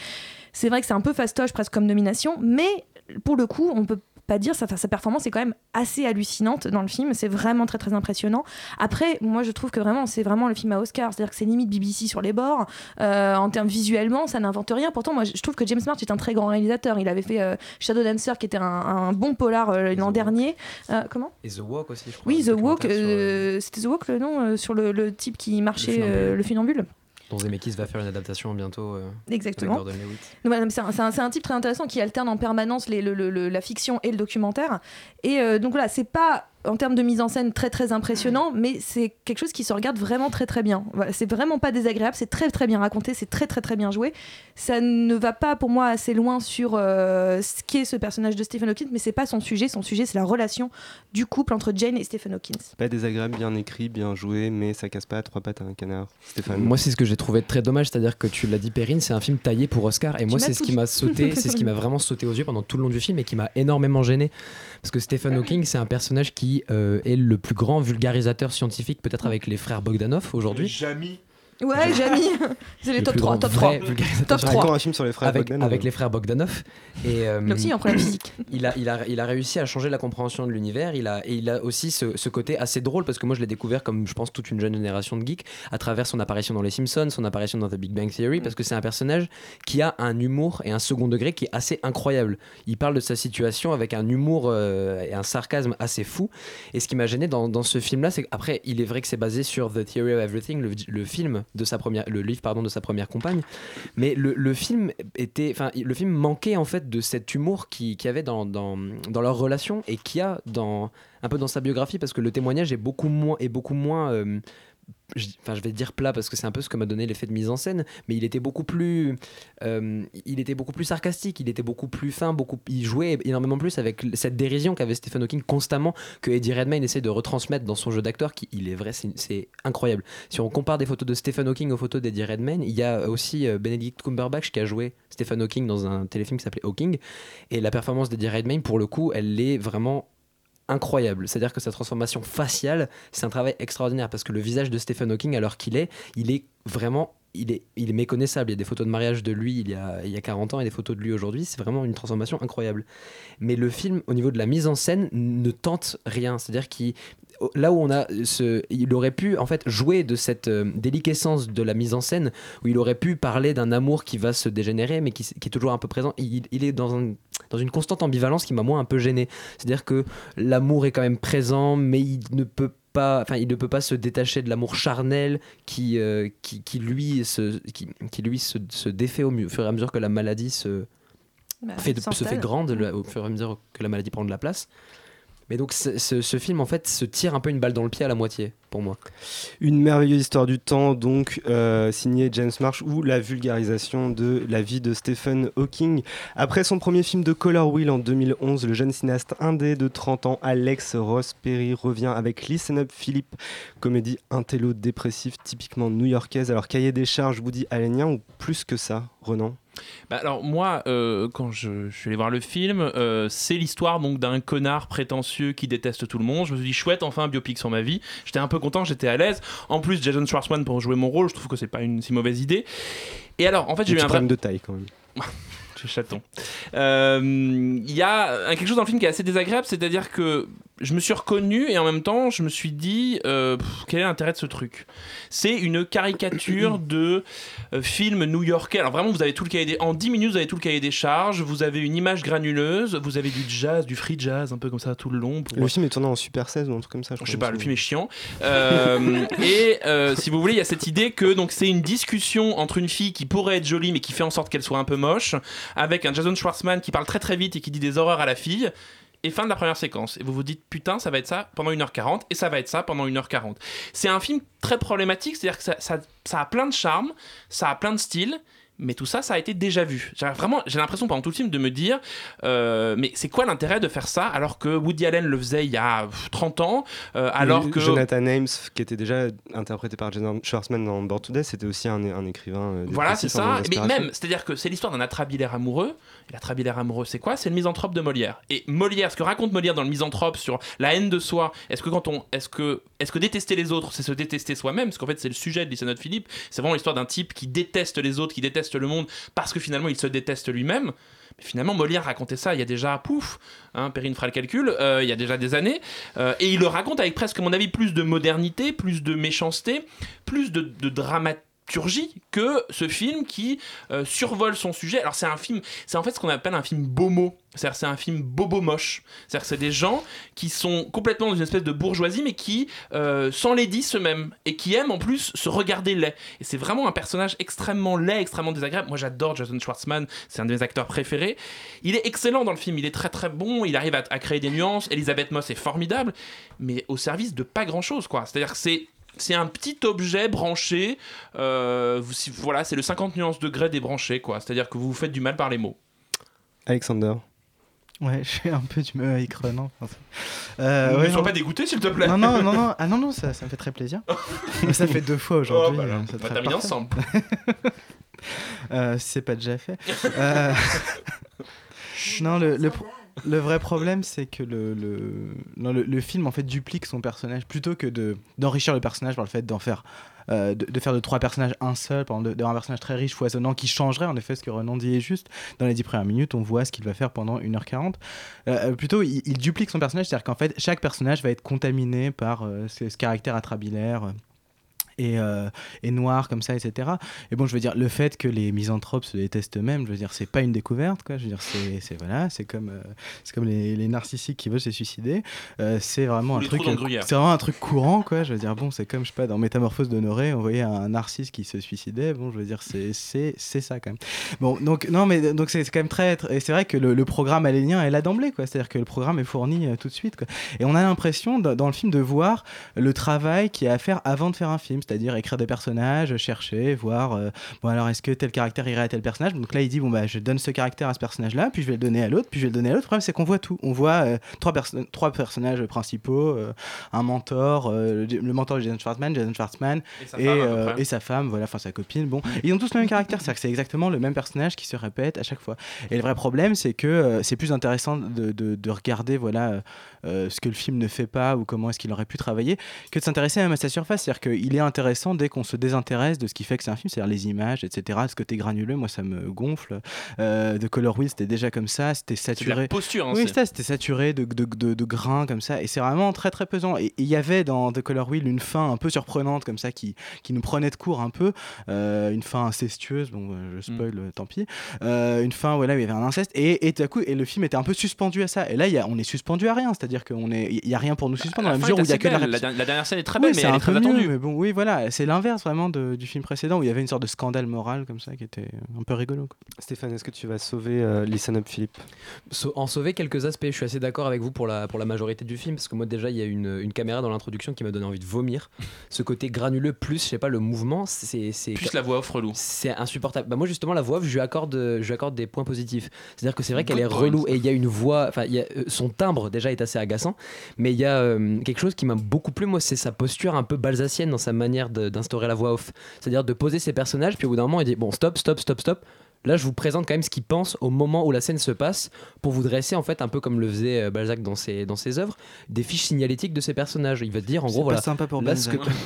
C'est vrai que c'est un peu fastoche presque comme nomination, mais pour le coup, on peut pas dire sa, sa performance est quand même assez hallucinante dans le film c'est vraiment très très impressionnant. Après moi je trouve que vraiment c'est vraiment le film à Oscar c'est à dire que c'est limite BBC sur les bords Euh, en termes visuellement ça n'invente rien. Pourtant moi je trouve que James March est un très grand réalisateur. Il avait fait euh, Shadow Dancer qui était un, un bon polar euh, l'an dernier. Euh, comment? Et The Walk aussi, je crois. oui The Walk c'était The Walk le nom sur le, le type qui marchait funambule. euh, le funambule dont Zemeckis va faire une adaptation bientôt. euh, Exactement. voilà, c'est un, type très intéressant qui alterne en permanence les- le- le- le- la fiction et le documentaire. Et euh, donc voilà, c'est pas en termes de mise en scène très très impressionnant, mais c'est quelque chose qui se regarde vraiment très très bien. Voilà, c'est vraiment pas désagréable, c'est très très bien raconté, c'est très très très bien joué. Ça ne va pas pour moi assez loin sur euh, ce qu'est ce personnage de Stephen Hawking, mais c'est pas son sujet. Son sujet, c'est la relation du couple entre Jane et Stephen Hawking. Pas désagréable, bien écrit, bien joué, mais ça casse pas à trois pattes à un canard. Stéphane. Moi, c'est ce que j'ai trouvé très dommage, c'est-à-dire que tu l'as dit, Perrine, c'est un film taillé pour Oscar, et moi, c'est ce qui m'a sauté, *laughs* c'est ce qui m'a vraiment sauté aux yeux pendant tout le long du film et qui m'a énormément gêné, parce que Stephen Hawking, c'est un personnage qui euh, est le plus grand vulgarisateur scientifique, peut-être avec les frères Bogdanov aujourd'hui. Ouais, j'ai mis. *laughs* C'est les Le top plus 3. grand Top 3. vrai vulgarisateur Top jamais. 3. un film sur les frères avec, Bogdanov. avec les frères Bogdanov. Et, euh, *laughs* aussi, il y a un problème physique. il a, il, a, il a réussi à changer la compréhension de l'univers. Il a, et il a aussi ce, ce côté assez drôle parce que moi je l'ai découvert comme je pense toute une jeune génération de geeks à travers son apparition dans Les Simpsons, son apparition dans The Big Bang Theory parce que c'est un personnage qui a un humour et un second degré qui est assez incroyable. Il parle de sa situation avec un humour euh, et un sarcasme assez fou. Et ce qui m'a gêné dans, dans ce film-là, c'est qu'après, il est vrai que c'est basé sur The Theory of Everything, le, le film de sa première, le livre pardon de sa première compagne. Mais le, le film était, enfin, le film manquait en fait de cet humour qui, qui avait dans, dans, dans leur relation et qui a dans un peu dans sa biographie parce que le témoignage est beaucoup moins est beaucoup moins euh, enfin, je vais dire plat parce que c'est un peu ce que m'a donné l'effet de mise en scène, mais il était beaucoup plus, euh, il était beaucoup plus sarcastique, il était beaucoup plus fin, beaucoup, il jouait énormément plus avec cette dérision qu'avait Stephen Hawking constamment, que Eddie Redmayne essaie de retransmettre dans son jeu d'acteur, qui, il est vrai, c'est c'est incroyable. Si on compare des photos de Stephen Hawking aux photos d'Eddie Redmayne, il y a aussi euh, Benedict Cumberbatch qui a joué Stephen Hawking dans un téléfilm qui s'appelait Hawking, et la performance d'Eddie Redmayne, pour le coup, elle est vraiment incroyable. C'est-à-dire que sa transformation faciale, c'est un travail extraordinaire parce que le visage de Stephen Hawking, alors qu'il est, il est vraiment. Il est, il est méconnaissable. Il y a des photos de mariage de lui il y a, il y a 40 ans et des photos de lui aujourd'hui. C'est vraiment une transformation incroyable. Mais le film, au niveau de la mise en scène, ne tente rien. C'est-à-dire qu'il là où on a ce, il aurait pu en fait jouer de cette euh, déliquescence de la mise en scène, où il aurait pu parler d'un amour qui va se dégénérer, mais qui, est toujours un peu présent. Il, il est dans, un- dans une constante ambivalence qui m'a moi un peu gêné. C'est-à-dire que l'amour est quand même présent, mais il ne peut pas, enfin, il ne peut pas se détacher de l'amour charnel qui, euh, qui, qui lui se, qui, qui lui se, se défait au, mieux, au fur et à mesure que la maladie se, Bah, fait se grande le- au fur et à mesure que la maladie prend de la place. Mais donc ce, film en fait se tire un peu une balle dans le pied à la moitié pour moi. Une merveilleuse histoire du temps, donc euh, signée James Marsh, ou la vulgarisation de la vie de Stephen Hawking. Après son premier film de Color Wheel en 2011, le jeune cinéaste indé de 30 ans, Alex Ross Perry, revient avec Listen Up Philip, comédie intello dépressive typiquement new-yorkaise. Alors, cahier des charges, Woody Allenien ou plus que ça, Renan? Bah alors moi, euh, quand je, je suis allé voir le film, euh, c'est l'histoire donc d'un connard prétentieux qui déteste tout le monde. Je me suis dit chouette, enfin un biopic sur ma vie. J'étais un peu content, j'étais à l'aise. En plus, Jason Schwartzman pour jouer mon rôle, je trouve que c'est pas une si mauvaise idée. Et alors, en fait, j'ai eu un problème de taille quand même. *laughs* je chaton. Euh, Il y a quelque chose dans le film qui est assez désagréable, c'est-à-dire que je me suis reconnu et en même temps je me suis dit euh, pff, quel est l'intérêt de ce truc? C'est une caricature *clears throat* de euh, film new-yorkais. Alors vraiment, vous avez tout le cahier des en 10 minutes, vous avez tout le cahier des charges, vous avez une image granuleuse, vous avez du jazz, du free jazz un peu comme ça tout le long. pour- Le film est tourné en Super 16 ou un truc comme ça. je sais crois, pas, le film est chiant. Euh, et si vous voulez, il y a cette idée que donc c'est une discussion entre une fille qui pourrait être jolie mais qui fait en sorte qu'elle soit un peu moche, avec un Jason Schwartzman qui parle très très vite et qui dit des horreurs à la fille. Et fin de la première séquence. Et vous vous dites, putain, ça va être ça pendant 1h40, et ça va être ça pendant 1h40. C'est un film très problématique, c'est-à-dire que ça, ça- a plein de charme, ça a plein de style, mais tout ça, ça a été déjà vu. J'ai vraiment, j'ai l'impression pendant tout le film de me dire, euh, mais c'est quoi l'intérêt de faire ça alors que Woody Allen le faisait il y a pff, 30 ans, euh, alors que Jonathan Ames, qui était déjà interprété par Jason Schwartzman dans Born to Death, c'était aussi un, un écrivain. euh, Voilà, c'est ça. Mais même, c'est-à-dire que c'est l'histoire d'un atrabilaire amoureux. Et l'atrabilaire amoureux, c'est quoi? C'est le misanthrope de Molière. Et Molière, ce que raconte Molière dans le misanthrope sur la haine de soi, est-ce que quand on, est-ce que, est-ce que détester les autres, c'est se détester soi-même? Parce qu'en fait, c'est le sujet de Not Philippe. C'est vraiment l'histoire d'un type qui déteste les autres, qui déteste le monde, parce que finalement, il se déteste lui-même. Mais finalement, Molière racontait ça il y a déjà, pouf, hein, fera le calcul, euh, il y a déjà des années. Euh, et il le raconte avec presque, à mon avis, plus de modernité, plus de méchanceté, plus de, de que ce film qui euh, survole son sujet. Alors c'est un film, c'est en fait ce qu'on appelle un film bomo. C'est-à-dire c'est un film bobo moche. C'est-à-dire que c'est des gens qui sont complètement dans une espèce de bourgeoisie mais qui euh, s'enlaidissent eux-mêmes et qui aiment en plus se regarder laid. Et c'est vraiment un personnage extrêmement laid, extrêmement désagréable. Moi j'adore Jason Schwartzman, c'est un de mes acteurs préférés. Il est excellent dans le film, il est très très bon, il arrive à, à créer des nuances. Elisabeth Moss est formidable, mais au service de pas grand-chose quoi. C'est-à-dire que c'est c'est un petit objet branché. euh, vous- si- voilà, c'est le 50 nuances degrés débranché, quoi. C'est-à-dire que vous vous faites du mal par les mots. Alexander. Ouais, *laughs* je suis un peu du même avec Renan. Euh, Ne ouais, sois non. pas dégoûté, s'il te plaît. Non, non, non, non. *laughs* Ah non, non, ça, ça me fait très plaisir. Mais ça fait deux fois aujourd'hui. Oh, bah, euh, t'as mis parfait. ensemble. *laughs* Euh, si c'est pas déjà fait. Euh, non, le, le pro- Le vrai problème, c'est que le, le, non, le, film en fait duplique son personnage plutôt que de d'enrichir le personnage par le fait d'en faire euh, de, faire de trois personnages un seul, par d'avoir un personnage très riche, foisonnant, qui changerait en effet ce que Renan dit est juste. Dans les dix premières minutes, on voit ce qu'il va faire pendant 1h40. Euh, euh, plutôt, il, duplique son personnage, c'est-à-dire qu'en fait, chaque personnage va être contaminé par ce, ce caractère atrabilaire. Et, euh, et noir comme ça, etc. Et bon, je veux dire, le fait que les misanthropes se détestent eux-mêmes, je veux dire, c'est pas une découverte, quoi. Je veux dire, c'est voilà, c'est comme, euh, c'est comme les, les narcissiques qui veulent se suicider. Euh, c'est vraiment un truc, c'est vraiment un truc courant, quoi. Je veux dire, bon, c'est comme je sais pas dans Métamorphose d'Honoré, on voyait un narcisse qui se suicidait. Bon, je veux dire, c'est c'est ça quand même. Bon, donc non, mais donc c'est quand même très, très- et c'est vrai que le, le programme alénien est là d'emblée, quoi. C'est-à-dire que le programme est fourni tout de suite, quoi. Et on a l'impression dans, dans le film de voir le travail qu'il y a à faire avant de faire un film, c'est-à-dire écrire des personnages, chercher, voir, euh, bon alors est-ce que tel caractère irait à tel personnage? Donc là il dit bon bah je donne ce caractère à ce personnage-là, puis je vais le donner à l'autre, puis je vais le donner à l'autre. Le problème c'est qu'on voit tout, on voit euh, trois, perso- trois personnages principaux, euh, un mentor, le, le mentor de Jason Schwartzman, Jason Schwartzman Et sa et, femme, et sa femme, voilà, enfin sa copine. Bon, ils ont tous le même caractère, c'est-à-dire que c'est exactement le même personnage qui se répète à chaque fois. Et le vrai problème, c'est que c'est plus intéressant de, de- de regarder voilà ce que le film ne fait pas ou comment est-ce qu'il aurait pu travailler que de s'intéresser même à sa surface. C'est-à-dire qu'il est intéressant dès qu'on se désintéresse de ce qui fait que c'est un film, c'est-à-dire les images, etc. Ce côté granuleux, moi ça me gonfle. Euh, de Color Wheel, c'était déjà comme ça, c'était saturé. la posture, hein, oui, c'était c'était saturé de, de, de, de grains comme ça, et c'est vraiment très très pesant. Et il y avait dans The Color Wheel une fin un peu surprenante comme ça qui, qui nous prenait de court un peu, euh, une fin incestueuse, bon euh, je spoil, euh, tant pis, Euh, une fin voilà, où il y avait un inceste, et, et tout à coup, et le film était un peu suspendu à ça. Et là, il y a- on est suspendu à rien, c'est-à-dire qu'il n'y a rien pour nous suspendre, La dans la mesure est où il y a que la. La, dernière scène est très Oui, belle, mais c'est elle un est très peu mieux, attendue. mais bon, oui, voilà, c'est l'inverse vraiment de- du film précédent où il y avait une sorte de scandale moral comme ça qui était un peu rigolo. quoi. Stéphane, est-ce que tu vas sauver euh, Listen Up Philippe? En sauver quelques aspects. Je suis assez d'accord avec vous pour la, pour la majorité du film, parce que moi déjà il y a une, une caméra dans l'introduction qui m'a donné envie de vomir. Ce côté granuleux plus, je sais pas, le mouvement, c'est c'est Plus la voix off relou. C'est insupportable. Bah moi justement la voix off, je lui accorde, je lui accorde des points positifs. C'est-à-dire que c'est vrai qu'elle est relou et il y a une voix, enfin euh, son timbre déjà est assez agaçant, mais il y a euh, quelque chose qui m'a beaucoup plu moi, c'est sa posture un peu balsacienne dans sa manière d'instaurer la voix off. C'est-à-dire de poser ses personnages, puis au bout d'un moment il dit bon stop, stop, stop, stop. Là, je vous présente quand même ce qu'il pense au moment où la scène se passe pour vous dresser, en fait, un peu comme le faisait euh, Balzac dans ses, dans ses œuvres, des fiches signalétiques de ses personnages. Il va te dire, en gros, pas voilà. sympa pour là, ce que- Balzac. *laughs*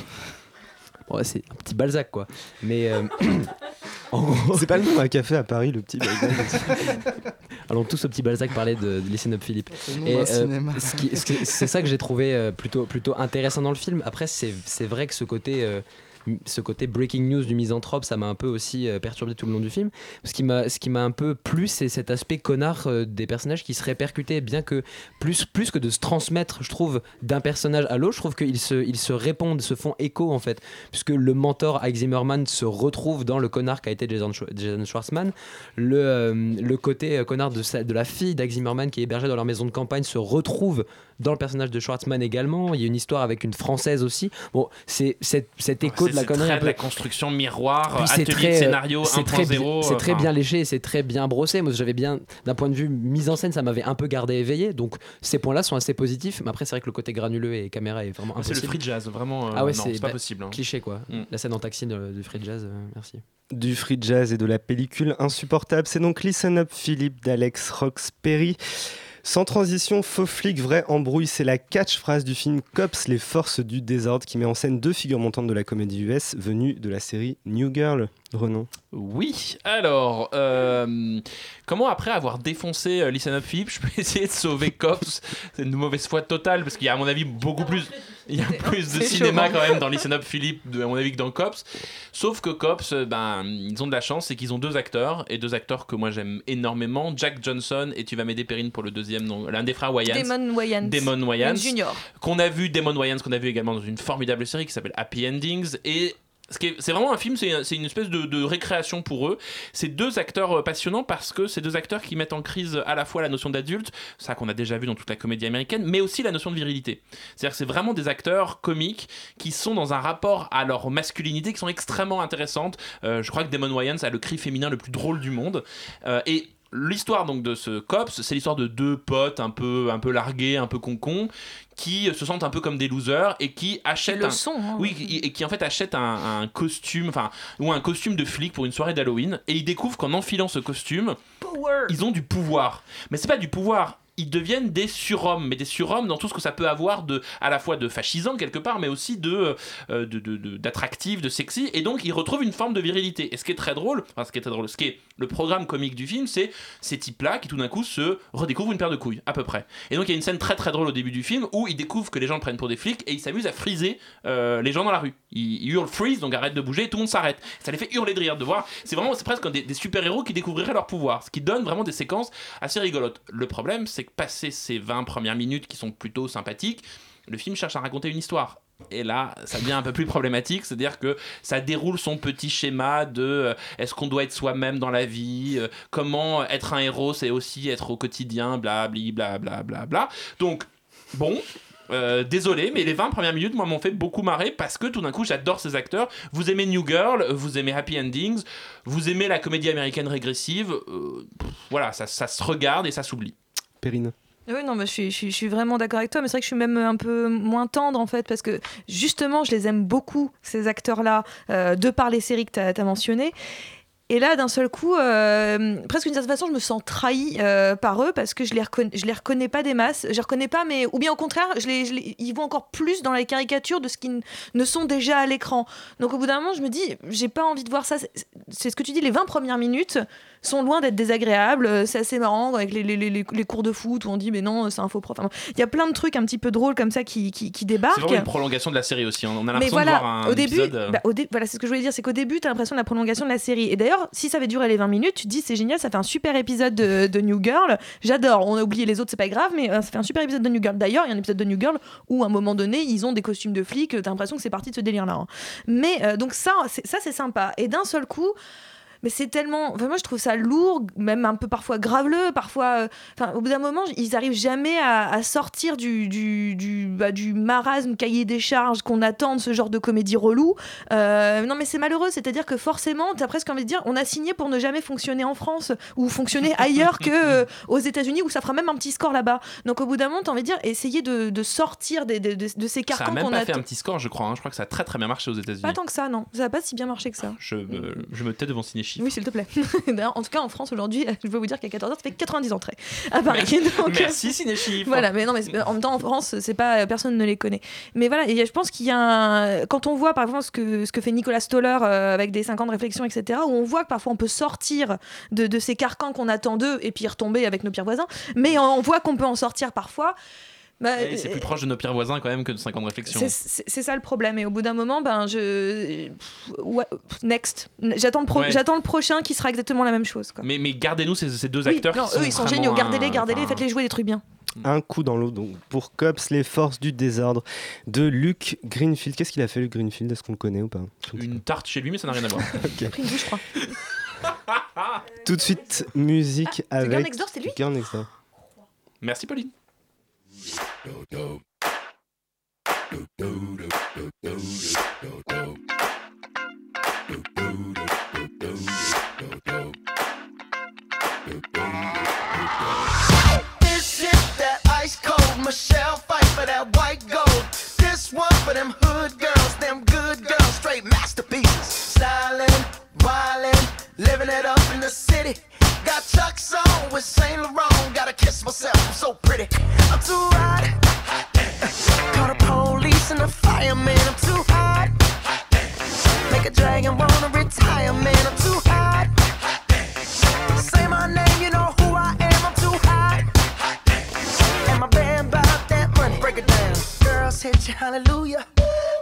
Ouais, c'est un petit Balzac, quoi. Mais. euh, *coughs* en gros. C'est pas le nom d'un café à Paris, le petit Balzac. *laughs* Allons tous au petit Balzac parler de, de Listen Up Philippe. Et, euh, c'est ça que j'ai trouvé euh, plutôt, plutôt intéressant dans le film. Après, c'est c'est vrai que ce côté. Ce côté breaking news du misanthrope, ça m'a un peu aussi euh, perturbé tout le long du film. Ce qui m'a, un peu plu, c'est cet aspect connard euh, des personnages qui se répercutaient, bien que plus, plus que de se transmettre, je trouve, d'un personnage à l'autre, je trouve qu'ils se, ils se répondent, se font écho en fait, puisque le mentor Ike Zimmerman se retrouve dans le connard qu'a été Jason, Jason Schwartzman, le, euh, le côté connard de, de la fille d'Ike Zimmerman qui est hébergée dans leur maison de campagne se retrouve dans le personnage de Schwartzman également. Il y a une histoire avec une française aussi. Bon, c'est c'est- cet écho C'est de la c'est connerie très un de peu. la construction miroir, Puis atelier c'est très, de scénario c'est très, bi- 1.0. c'est très enfin, bien léché, c'est très bien brossé. Moi, j'avais bien, d'un point de vue mise en scène, ça m'avait un peu gardé éveillé. Donc, ces points-là sont assez positifs. Mais après, c'est vrai que le côté granuleux et caméra est vraiment Ah, C'est impossible. le free jazz, vraiment. euh, ah ouais, c'est c'est pas bah, possible. hein. Cliché quoi. Mm. La scène en taxi de- du free jazz, euh, merci. du free jazz et de la pellicule insupportable. C'est donc Listen Up Philippe d'Alex Roxperry. Sans transition, faux flic, vrai embrouille, c'est la catchphrase du film Cops, les forces du désordre, qui met en scène deux figures montantes de la comédie US venues de la série New Girl. Renan. Oui, alors, euh, comment après avoir défoncé euh, Listen Up Philippe, je peux *laughs* essayer de sauver Cops? C'est une mauvaise foi totale, parce qu'il y a à mon avis beaucoup plus, il y a plus de cinéma chaud, quand même dans Listen Up Philippe, de- à mon avis, que dans Cops. Sauf que Cops, euh, ben, ils ont de la chance, c'est qu'ils ont deux acteurs, et deux acteurs que moi j'aime énormément, Jack Johnson, et tu vas m'aider Perrine pour le deuxième, nom, l'un des frères Wayans. Damon Wayans. Damon Wayans. Junior. Qu'on a vu, Damon Wayans, qu'on a vu également dans une formidable série qui s'appelle Happy Endings. Et c'est vraiment un film, c'est une espèce de, de récréation pour eux. C'est deux acteurs euh, passionnants parce que c'est deux acteurs qui mettent en crise à la fois la notion d'adulte, ça qu'on a déjà vu dans toute la comédie américaine, mais aussi la notion de virilité. C'est-à-dire que c'est vraiment des acteurs comiques qui sont dans un rapport à leur masculinité qui sont extrêmement intéressantes. Euh, je crois que Damon Wayans a le cri féminin le plus drôle du monde. Euh, et L'histoire donc de ce cops, c'est l'histoire de deux potes un peu un peu largués, un peu concons, qui se sentent un peu comme des losers et qui achètent le un, hein. oui qui- et qui en fait achètent un, un costume, enfin ou un costume de flic pour une soirée d'Halloween et ils découvrent qu'en enfilant ce costume, ils ont du pouvoir. Mais c'est pas du pouvoir ils deviennent des surhommes, mais des surhommes dans tout ce que ça peut avoir de, à la fois de fascisant quelque part, mais aussi de, euh, d'attractif, de sexy, et donc ils retrouvent une forme de virilité. Et ce qui est très drôle, enfin ce qui est très drôle, ce qui est le programme comique du film, c'est ces types-là qui tout d'un coup se redécouvrent une paire de couilles, à peu près. Et donc il y a une scène très très drôle au début du film où ils découvrent que les gens le prennent pour des flics et ils s'amusent à friser euh, les gens dans la rue. Ils, ils hurlent freeze, donc arrête de bouger, et tout le monde s'arrête. Ça les fait hurler de rire de voir. C'est vraiment, c'est presque des, des super-héros qui découvriraient leur pouvoir, ce qui donne vraiment des séquences assez rigolotes. Le problème, c'est que passer ces 20 premières minutes qui sont plutôt sympathiques, le film cherche à raconter une histoire. Et là, ça devient un peu plus problématique, c'est-à-dire que ça déroule son petit schéma de euh, est-ce qu'on doit être soi-même dans la vie, euh, comment être un héros, c'est aussi être au quotidien, blabli, bla bla bla bla. Donc, bon. euh, désolé, mais les 20 premières minutes, moi, m'ont fait beaucoup marrer parce que tout d'un coup, j'adore ces acteurs. Vous aimez New Girl, vous aimez Happy Endings, vous aimez la comédie américaine régressive. voilà, ça se regarde et ça s'oublie. Perrine. Oui, non, je suis, vraiment d'accord avec toi, mais c'est vrai que je suis même un peu moins tendre en fait, parce que justement, je les aime beaucoup, ces acteurs-là, euh, de par les séries que tu as, mentionnées. Et là, d'un seul coup, euh, presque d'une certaine façon, je me sens trahie euh, par eux parce que je les, je les reconnais pas des masses. Je les reconnais pas, mais ou bien au contraire, ils vont encore plus dans la caricature de ce qu'ils ne sont déjà à l'écran. Donc au bout d'un moment, je me dis, j'ai pas envie de voir ça. C'est ce que tu dis, les 20 premières minutes sont loin d'être désagréables. Euh, C'est assez marrant avec les, les, les- les cours de foot où on dit, mais non, c'est un faux prof. Enfin, Il y a plein de trucs un petit peu drôles comme ça qui, qui, qui C'est débarquent. vraiment une prolongation de la série aussi. On a Mais l'impression voilà, de voir un au début, épisode. euh, bah, au dé- voilà, c'est ce que je voulais dire, c'est qu'au début, tu as l'impression de la prolongation de la série. Et d'ailleurs, si ça avait duré les 20 minutes, tu te dis c'est génial, ça fait un super épisode de, de New Girl. J'adore. On a oublié les autres, c'est pas grave, mais euh, ça fait un super épisode de New Girl. D'ailleurs, il y a un épisode de New Girl où à un moment donné, ils ont des costumes de flics. T'as l'impression que c'est parti de ce délire-là. hein. Mais euh, donc ça, c'est- ça c'est sympa. Et d'un seul coup. Mais c'est tellement. Enfin, moi, je trouve ça lourd, même un peu parfois graveleux. Parfois. euh, Enfin, au bout d'un moment, ils arrivent jamais à, à sortir du, du, du, bah, du marasme cahier des charges qu'on attend de ce genre de comédie relou. Euh, non, mais c'est malheureux. C'est-à-dire que forcément, tu as presque envie de dire on a signé pour ne jamais fonctionner en France ou fonctionner *laughs* ailleurs que euh, aux États-Unis où ça fera même un petit score là-bas. Donc, au bout d'un moment, tu as envie de dire essayez de, de sortir des- de, de- de ces ça a carcans même qu'on pas attend. fait un petit score, je crois. hein. Je crois que ça a très très bien marché aux États-Unis. Pas tant que ça, non. Ça n'a pas si bien marché que ça. Je, me- je me tais devant Oui, s'il te plaît. *laughs* D'ailleurs, en tout cas, en France aujourd'hui, *laughs* je peux vous dire qu'à 14h, ça fait 90 entrées à Paris. *laughs* Donc, Merci Cinéchiffre. Voilà, mais non, mais en même temps, en France, c'est pas personne ne les connaît. Mais voilà, et je pense qu'il y a un... quand on voit par exemple ce que ce que fait Nicolas Stoller euh, avec des 5 ans de réflexion, etc., où on voit que parfois on peut sortir de, de ces carcans qu'on attend d'eux et puis y retomber avec nos pires voisins, mais on voit qu'on peut en sortir parfois. Bah, Et c'est plus proche de nos pires voisins quand même que de 5 ans de réflexion. c'est- ça le problème. Et au bout d'un moment, ben je. ouais, next. J'attends le, pro- Ouais. j'attends le prochain qui sera exactement la même chose. Quoi. Mais, mais gardez-nous ces, ces deux Oui, acteurs non, qui sont eux, ils sont géniaux. Gardez-les, gardez-les, enfin, faites-les jouer des trucs bien. Un coup dans l'eau donc pour Cops, les forces du désordre de Luc Greenfield. Qu'est-ce qu'il a fait, Luc Greenfield? Est-ce qu'on le connaît ou pas? Une tarte chez lui, mais ça n'a rien à voir. *laughs* Ok. Pris une douche, je crois. Tout de suite, musique avec. Girl Next Door, c'est lui? Girl Next Door. Merci Pauline. Michelle fight for that white gold. This one for them hood girls, them good girls, straight masterpieces. Stylin', wildin', living it up in the city. Got Chuck's on with Saint Laurent. Gotta kiss myself, I'm so pretty. I'm too hot. Call the police and the fireman. I'm too hot. Make a dragon wanna retire, man. I'm too hot. Say my name, you know who I am. I'm too hot. And my band about that money. Break it down. Girls hit you, hallelujah.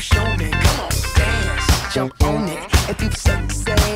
Show me, Come on, dance, jump on it. If you've succeeded.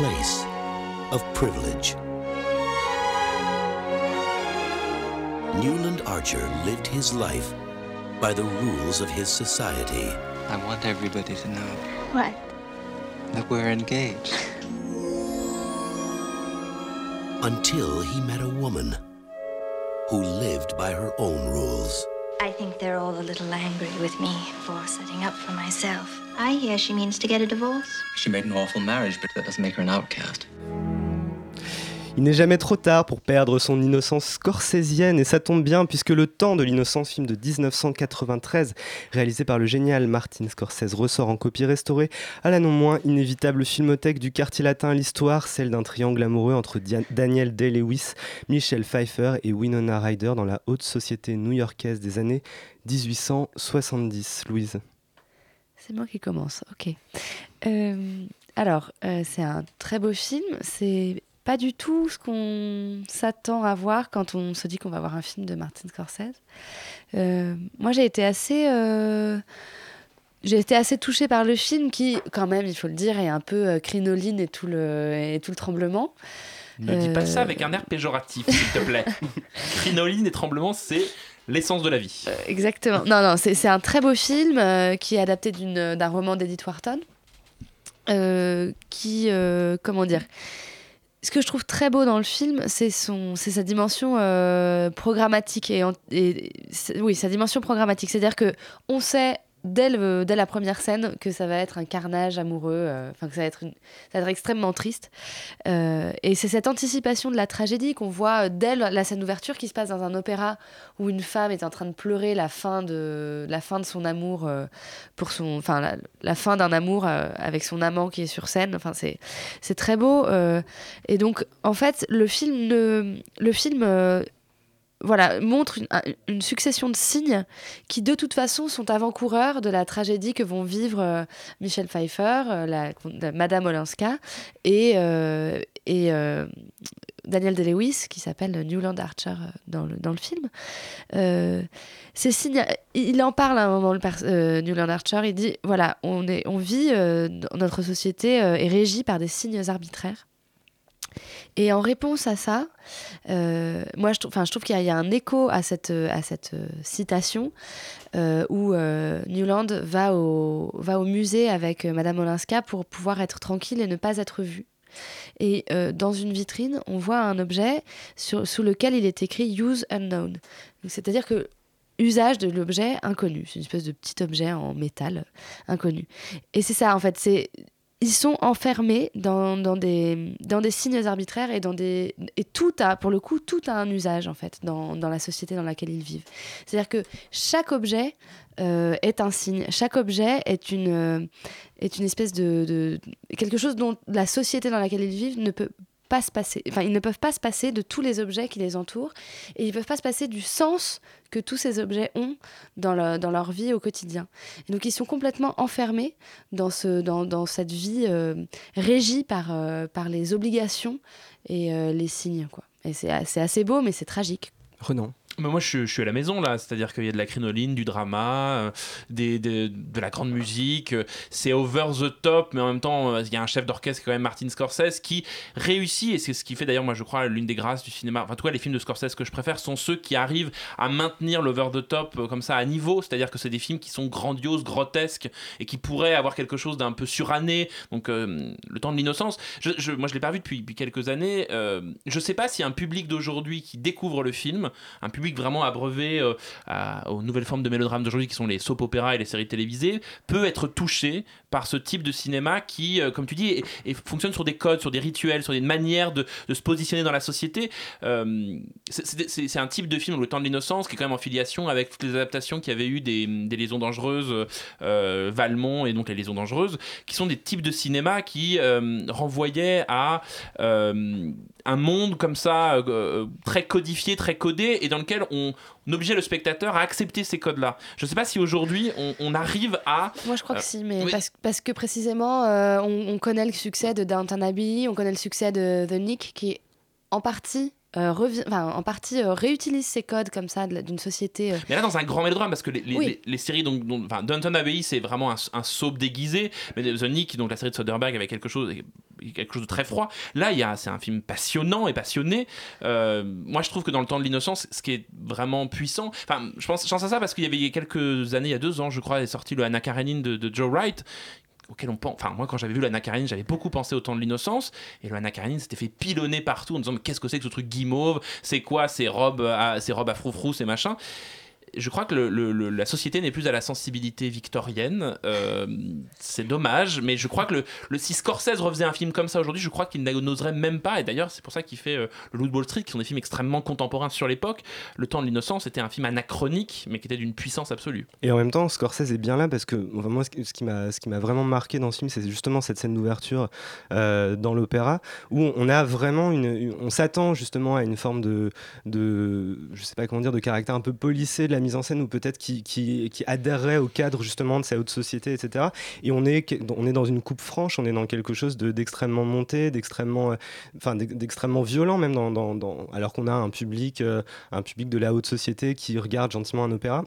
Place of privilege. Newland Archer lived his life by the rules of his society. I want everybody to know What? that we're engaged. Until he met a woman who lived by her own rules. I think they're all a little angry with me for setting up for myself. I hear she means to get a divorce. She made an awful marriage, but that doesn't make her an outcast. Il n'est jamais trop tard pour perdre son innocence scorsésienne et ça tombe bien puisque Le Temps de l'innocence, film de 1993 réalisé par le génial Martin Scorsese ressort en copie restaurée à la non moins inévitable filmothèque du quartier latin l'histoire, celle d'un triangle amoureux entre Daniel Day-Lewis, Michelle Pfeiffer et Winona Ryder dans la haute société new-yorkaise des années 1870. Louise. C'est moi qui commence, ok. Euh, alors, euh, c'est un très beau film. C'est pas du tout ce qu'on s'attend à voir quand on se dit qu'on va voir un film de Martin Scorsese. Euh, moi, j'ai été assez. euh, j'ai été assez touchée par le film qui, quand même, il faut le dire, est un peu euh, crinoline et tout le, et tout le tremblement. Ne dis pas ça avec un air péjoratif, s'il te plaît. *laughs* Crinoline et tremblement, c'est l'essence de la vie. Exactement. Non, non, c'est c'est un très beau film qui est adapté d'une- d'un roman d'Edith Wharton. qui, comment dire, ce que je trouve très beau dans le film, c'est son, sa dimension euh, programmatique et, oui, sa dimension programmatique. C'est-à-dire que on sait dès, dès la première scène que ça va être un carnage amoureux, euh, enfin que ça va être, une- extrêmement triste. Euh, et c'est cette anticipation de la tragédie qu'on voit euh, dès la scène d'ouverture qui se passe dans un opéra où une femme est en train de pleurer la fin de, son amour pour son, enfin la, fin d'un amour avec son amant qui est sur scène. Enfin c'est très beau. et donc en fait le film voilà, montre une, un- une succession de signes qui, de toute façon, sont avant-coureurs de la tragédie que vont vivre euh, Michel Pfeiffer, euh, Madame Olenska, et, euh, Daniel Day-Lewis, qui s'appelle Newland Archer dans le, film. Ces signes, il en parle à un moment, Newland Archer, il dit, voilà, on, est, on vit, notre société est régie par des signes arbitraires. Et en réponse à ça, euh, moi, je, je trouve qu'il y, a- un écho à cette, euh, euh, citation où Newland va au, musée avec Madame Olinska pour pouvoir être tranquille et ne pas être vu. Et dans une vitrine, on voit un objet sous lequel il est écrit Use Unknown. C'est-à-dire que usage de l'objet inconnu. C'est une espèce de petit objet en métal inconnu. Et c'est ça, en fait. C'est ils sont enfermés dans, dans des, dans des signes arbitraires et dans des et tout a pour le coup tout a un usage en fait dans, dans la société dans laquelle ils vivent. C'est à dire que chaque objet euh, est un signe. Chaque objet est une euh, est une espèce de, de quelque chose dont la société dans laquelle ils vivent ne peut pas se passer enfin ils ne peuvent pas se passer de tous les objets qui les entourent et ils peuvent pas se passer du sens que tous ces objets ont dans, le- dans leur vie au quotidien. Donc ils sont complètement enfermés dans, ce, dans, dans cette vie euh, régie par, euh, par les obligations et euh, les signes. Quoi. Et c'est assez beau, mais c'est tragique. Renan. Mais moi, je, suis- à la maison là, c'est-à-dire qu'il y a de la crinoline, du drama, euh, des, des- de la grande musique. C'est over the top, mais en même temps, euh, il y a un chef d'orchestre, quand même Martin Scorsese, qui réussit, et c'est ce qui fait d'ailleurs, moi, je crois, l'une des grâces du cinéma. Enfin, en tout cas, les films de Scorsese que je préfère sont ceux qui arrivent à maintenir l'over the top euh, comme ça à niveau, c'est-à-dire que c'est des films qui sont grandioses, grotesques, et qui pourraient avoir quelque chose d'un peu suranné. Donc, le temps de l'innocence. Je, je- moi, je l'ai pas vu depuis, depuis quelques années. Je sais pas si un public d'aujourd'hui qui découvre le film, un public vraiment abreuvé euh, aux nouvelles formes de mélodrame d'aujourd'hui qui sont les soap opéras et les séries télévisées, peut être touché par ce type de cinéma qui, euh, comme tu dis, fonctionne sur des codes, sur des rituels, sur des manières de, se positionner dans la société. Euh, c'est- un type de film, Le temps de l'innocence, qui est quand même en filiation avec toutes les adaptations qu'il y avait eu des, des liaisons dangereuses, Valmont et donc les liaisons dangereuses, qui sont des types de cinéma qui renvoyaient à un monde comme ça, très codifié, très codé, et dans lequel on, on obligeait le spectateur à accepter ces codes-là. Je ne sais pas si aujourd'hui on, on arrive à... Moi, je crois que Euh, si, mais oui. parce, parce que précisément, euh, on, on connaît le succès de Downton Abbey, on connaît le succès de The Nick, qui en partie, euh, en partie euh, réutilise ces codes comme ça d'une société. euh, Mais là, dans un grand mélodrame, parce que les, les, Oui. les- les séries, donc, Downton Abbey, c'est vraiment un, un soap déguisé, mais The Nick, donc la série de Soderbergh, avait quelque chose, quelque chose de très froid. Là, il y a, c'est un film passionnant et passionné. Euh, moi, je trouve que dans le temps de l'innocence, ce qui est vraiment puissant, enfin, je pense, je pense à ça parce qu'il y avait quelques années, il y a deux ans, je crois, est sorti le Anna Karenine de, de Joe Wright auquel on pense. Enfin, moi, quand j'avais vu l'Anna j'avais beaucoup pensé au temps de l'innocence. Et le Anna Karenine s'était fait pilonner partout en disant Mais qu'est-ce que c'est que ce truc guimauve? C'est quoi? Ces robes à, ces robes à froufrou, ces machins je crois que la société n'est plus à la sensibilité victorienne. Euh, c'est dommage, mais je crois que le, si Scorsese refaisait un film comme ça aujourd'hui, je crois qu'il n'oserait même pas. Et d'ailleurs, c'est pour ça qu'il fait euh, le Loup de Wall Street, qui sont des films extrêmement contemporains sur l'époque. Le Temps de l'innocence était un film anachronique, mais qui était d'une puissance absolue. Et en même temps, Scorsese est bien là parce que moi, ce qui- m'a ce qui m'a vraiment marqué dans ce film, c'est justement cette scène d'ouverture euh, dans l'opéra où on a vraiment on s'attend justement à une forme de, de, je sais pas comment dire, de caractère un peu polissé de la mise en scène ou peut-être qui, qui, qui adhérerait au cadre justement de sa haute société, etc. Et on est, on est dans une coupe franche, on est dans quelque chose de- d'extrêmement monté, d'extrêmement, euh, enfin d'ex- d'extrêmement violent même dans, dans- dans- alors qu'on a un public, euh, un public de la haute société qui regarde gentiment un opéra.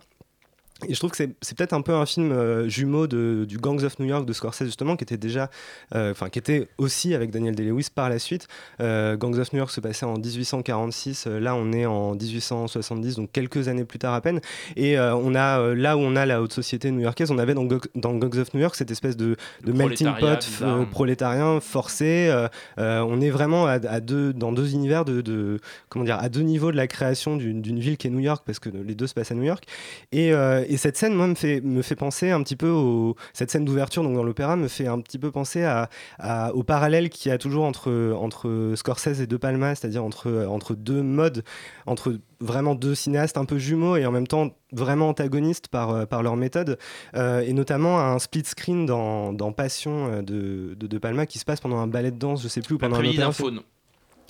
Et je trouve que c'est peut-être un peu un film euh, jumeau de, du Gangs of New York de Scorsese justement, qui était déjà, euh, enfin qui était aussi avec Daniel Day-Lewis par la suite. Euh, Gangs of New York se passait en 1846, euh, là on est en 1870, donc quelques années plus tard à peine. Et on a là où on a la haute société new-yorkaise, on avait dans, Go- dans Gangs of New York cette espèce de, de melting pot prolétarien forcé. on est vraiment à, à deux, dans deux univers de, de- comment dire, à deux niveaux de la création d'une ville qui est New York, parce que les deux se passent à New York. Et, et et cette scène, moi, me fait, me fait penser un petit peu au. Cette scène d'ouverture, donc dans l'opéra, me fait un petit peu penser à, à- au parallèle qu'il y a toujours entre, entre Scorsese et De Palma, c'est-à-dire entre, entre deux modes, entre vraiment deux cinéastes un peu jumeaux et en même temps vraiment antagonistes par, par leur méthode, Euh, et notamment un split screen dans, dans Passion euh, de, de De Palma qui se passe pendant un ballet de danse, je sais plus, ou pendant un faune.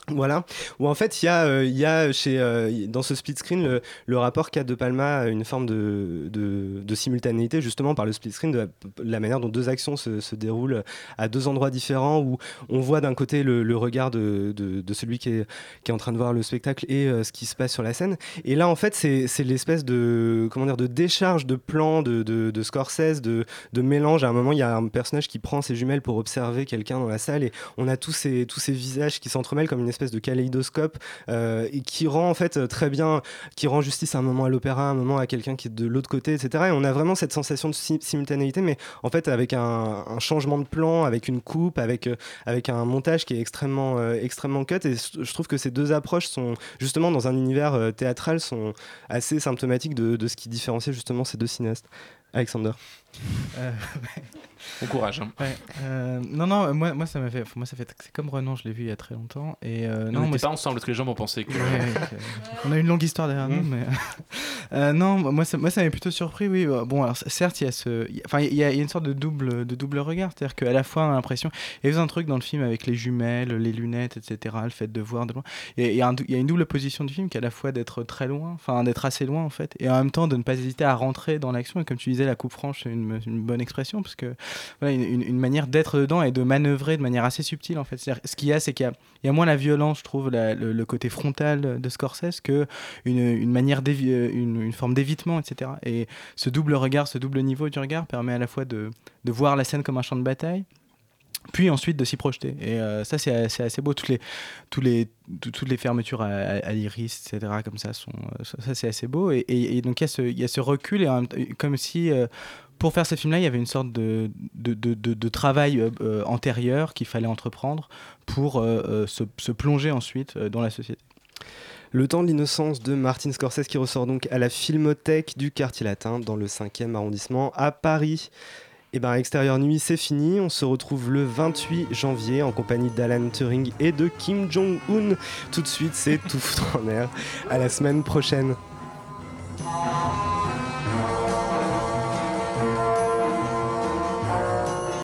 Voilà, où en fait il y a, euh, y a chez, euh, dans ce split screen le, rapport qu'a De Palma une forme de, de, simultanéité justement par le split screen de la, manière dont deux actions se, se déroulent à deux endroits différents où on voit d'un côté le, regard de, celui qui est, qui est en train de voir le spectacle et euh, ce qui se passe sur la scène. Et là en fait c'est l'espèce de comment dire de décharge de plans de, de, de Scorsese de mélange. À un moment il y a un personnage qui prend ses jumelles pour observer quelqu'un dans la salle et on a tous ces, tous ces visages qui s'entremêlent comme une espèce de kaléidoscope euh, qui rend en fait très bien, qui rend justice à un moment à l'opéra, un moment à quelqu'un qui est de l'autre côté, etc. Et on a vraiment cette sensation de si- simultanéité, mais en fait avec un, changement de plan, avec une coupe, avec, euh, avec un montage qui est extrêmement, euh, extrêmement cut. Et je trouve que ces deux approches sont justement dans un univers théâtral sont assez symptomatiques de, de ce qui différencie justement ces deux cinéastes. Alexander. Euh, *laughs* Bon courage. hein. Ouais, euh, non, non, moi, moi ça m'a fait. Moi, ça fait. C'est comme Renan, je l'ai vu il y a très longtemps. Et euh, On non, n'était moi, pas ensemble parce que les gens vont penser que. Ouais, ouais, que- on a une longue histoire derrière nous, mais *laughs* Euh, non, moi ça, moi ça m'a plutôt surpris. Oui, Euh, bon, alors certes, il y a ce, enfin, il y, a il y a une sorte de double, de double regard, c'est-à-dire qu'à la fois on a l'impression, il y a un truc dans le film avec les jumelles, les lunettes, etc., le fait de voir de loin. Et il y, a un dou- il y a une double position du film qui est à la fois d'être très loin, enfin d'être assez loin en fait, et en même temps de ne pas hésiter à rentrer dans l'action. Et comme tu disais, la coupe franche, c'est une, une bonne expression parce que voilà, une, manière d'être dedans et de manœuvrer de manière assez subtile en fait. Ce qu'il y a, c'est qu'il y y a moins la violence, je trouve, le, côté frontal de Scorsese que une, une manière euh, une, une forme d'évitement, etc. Et ce double regard, ce double niveau du regard permet à la fois de, de voir la scène comme un champ de bataille, puis ensuite de s'y projeter. Et euh, ça, c'est c'est assez beau. Toutes les, tous les, tout- toutes les fermetures à, à- l'iris, etc., comme ça, sont, euh, ça, c'est assez beau. Et, donc, il y, y a ce recul, et comme si, euh, pour faire ce film-là, il y avait une sorte de, de, de- travail euh, euh, antérieur qu'il fallait entreprendre pour euh, se, se plonger ensuite dans la société. Le temps de l'innocence de Martin Scorsese qui ressort donc à la Filmothèque du quartier latin dans le 5e arrondissement à Paris. Et ben Extérieur Nuit c'est fini, on se retrouve le 28 janvier en compagnie d'Alan Turing et de Kim Jong-un. Tout de suite c'est *laughs* tout foutre en l'air. À la semaine prochaine.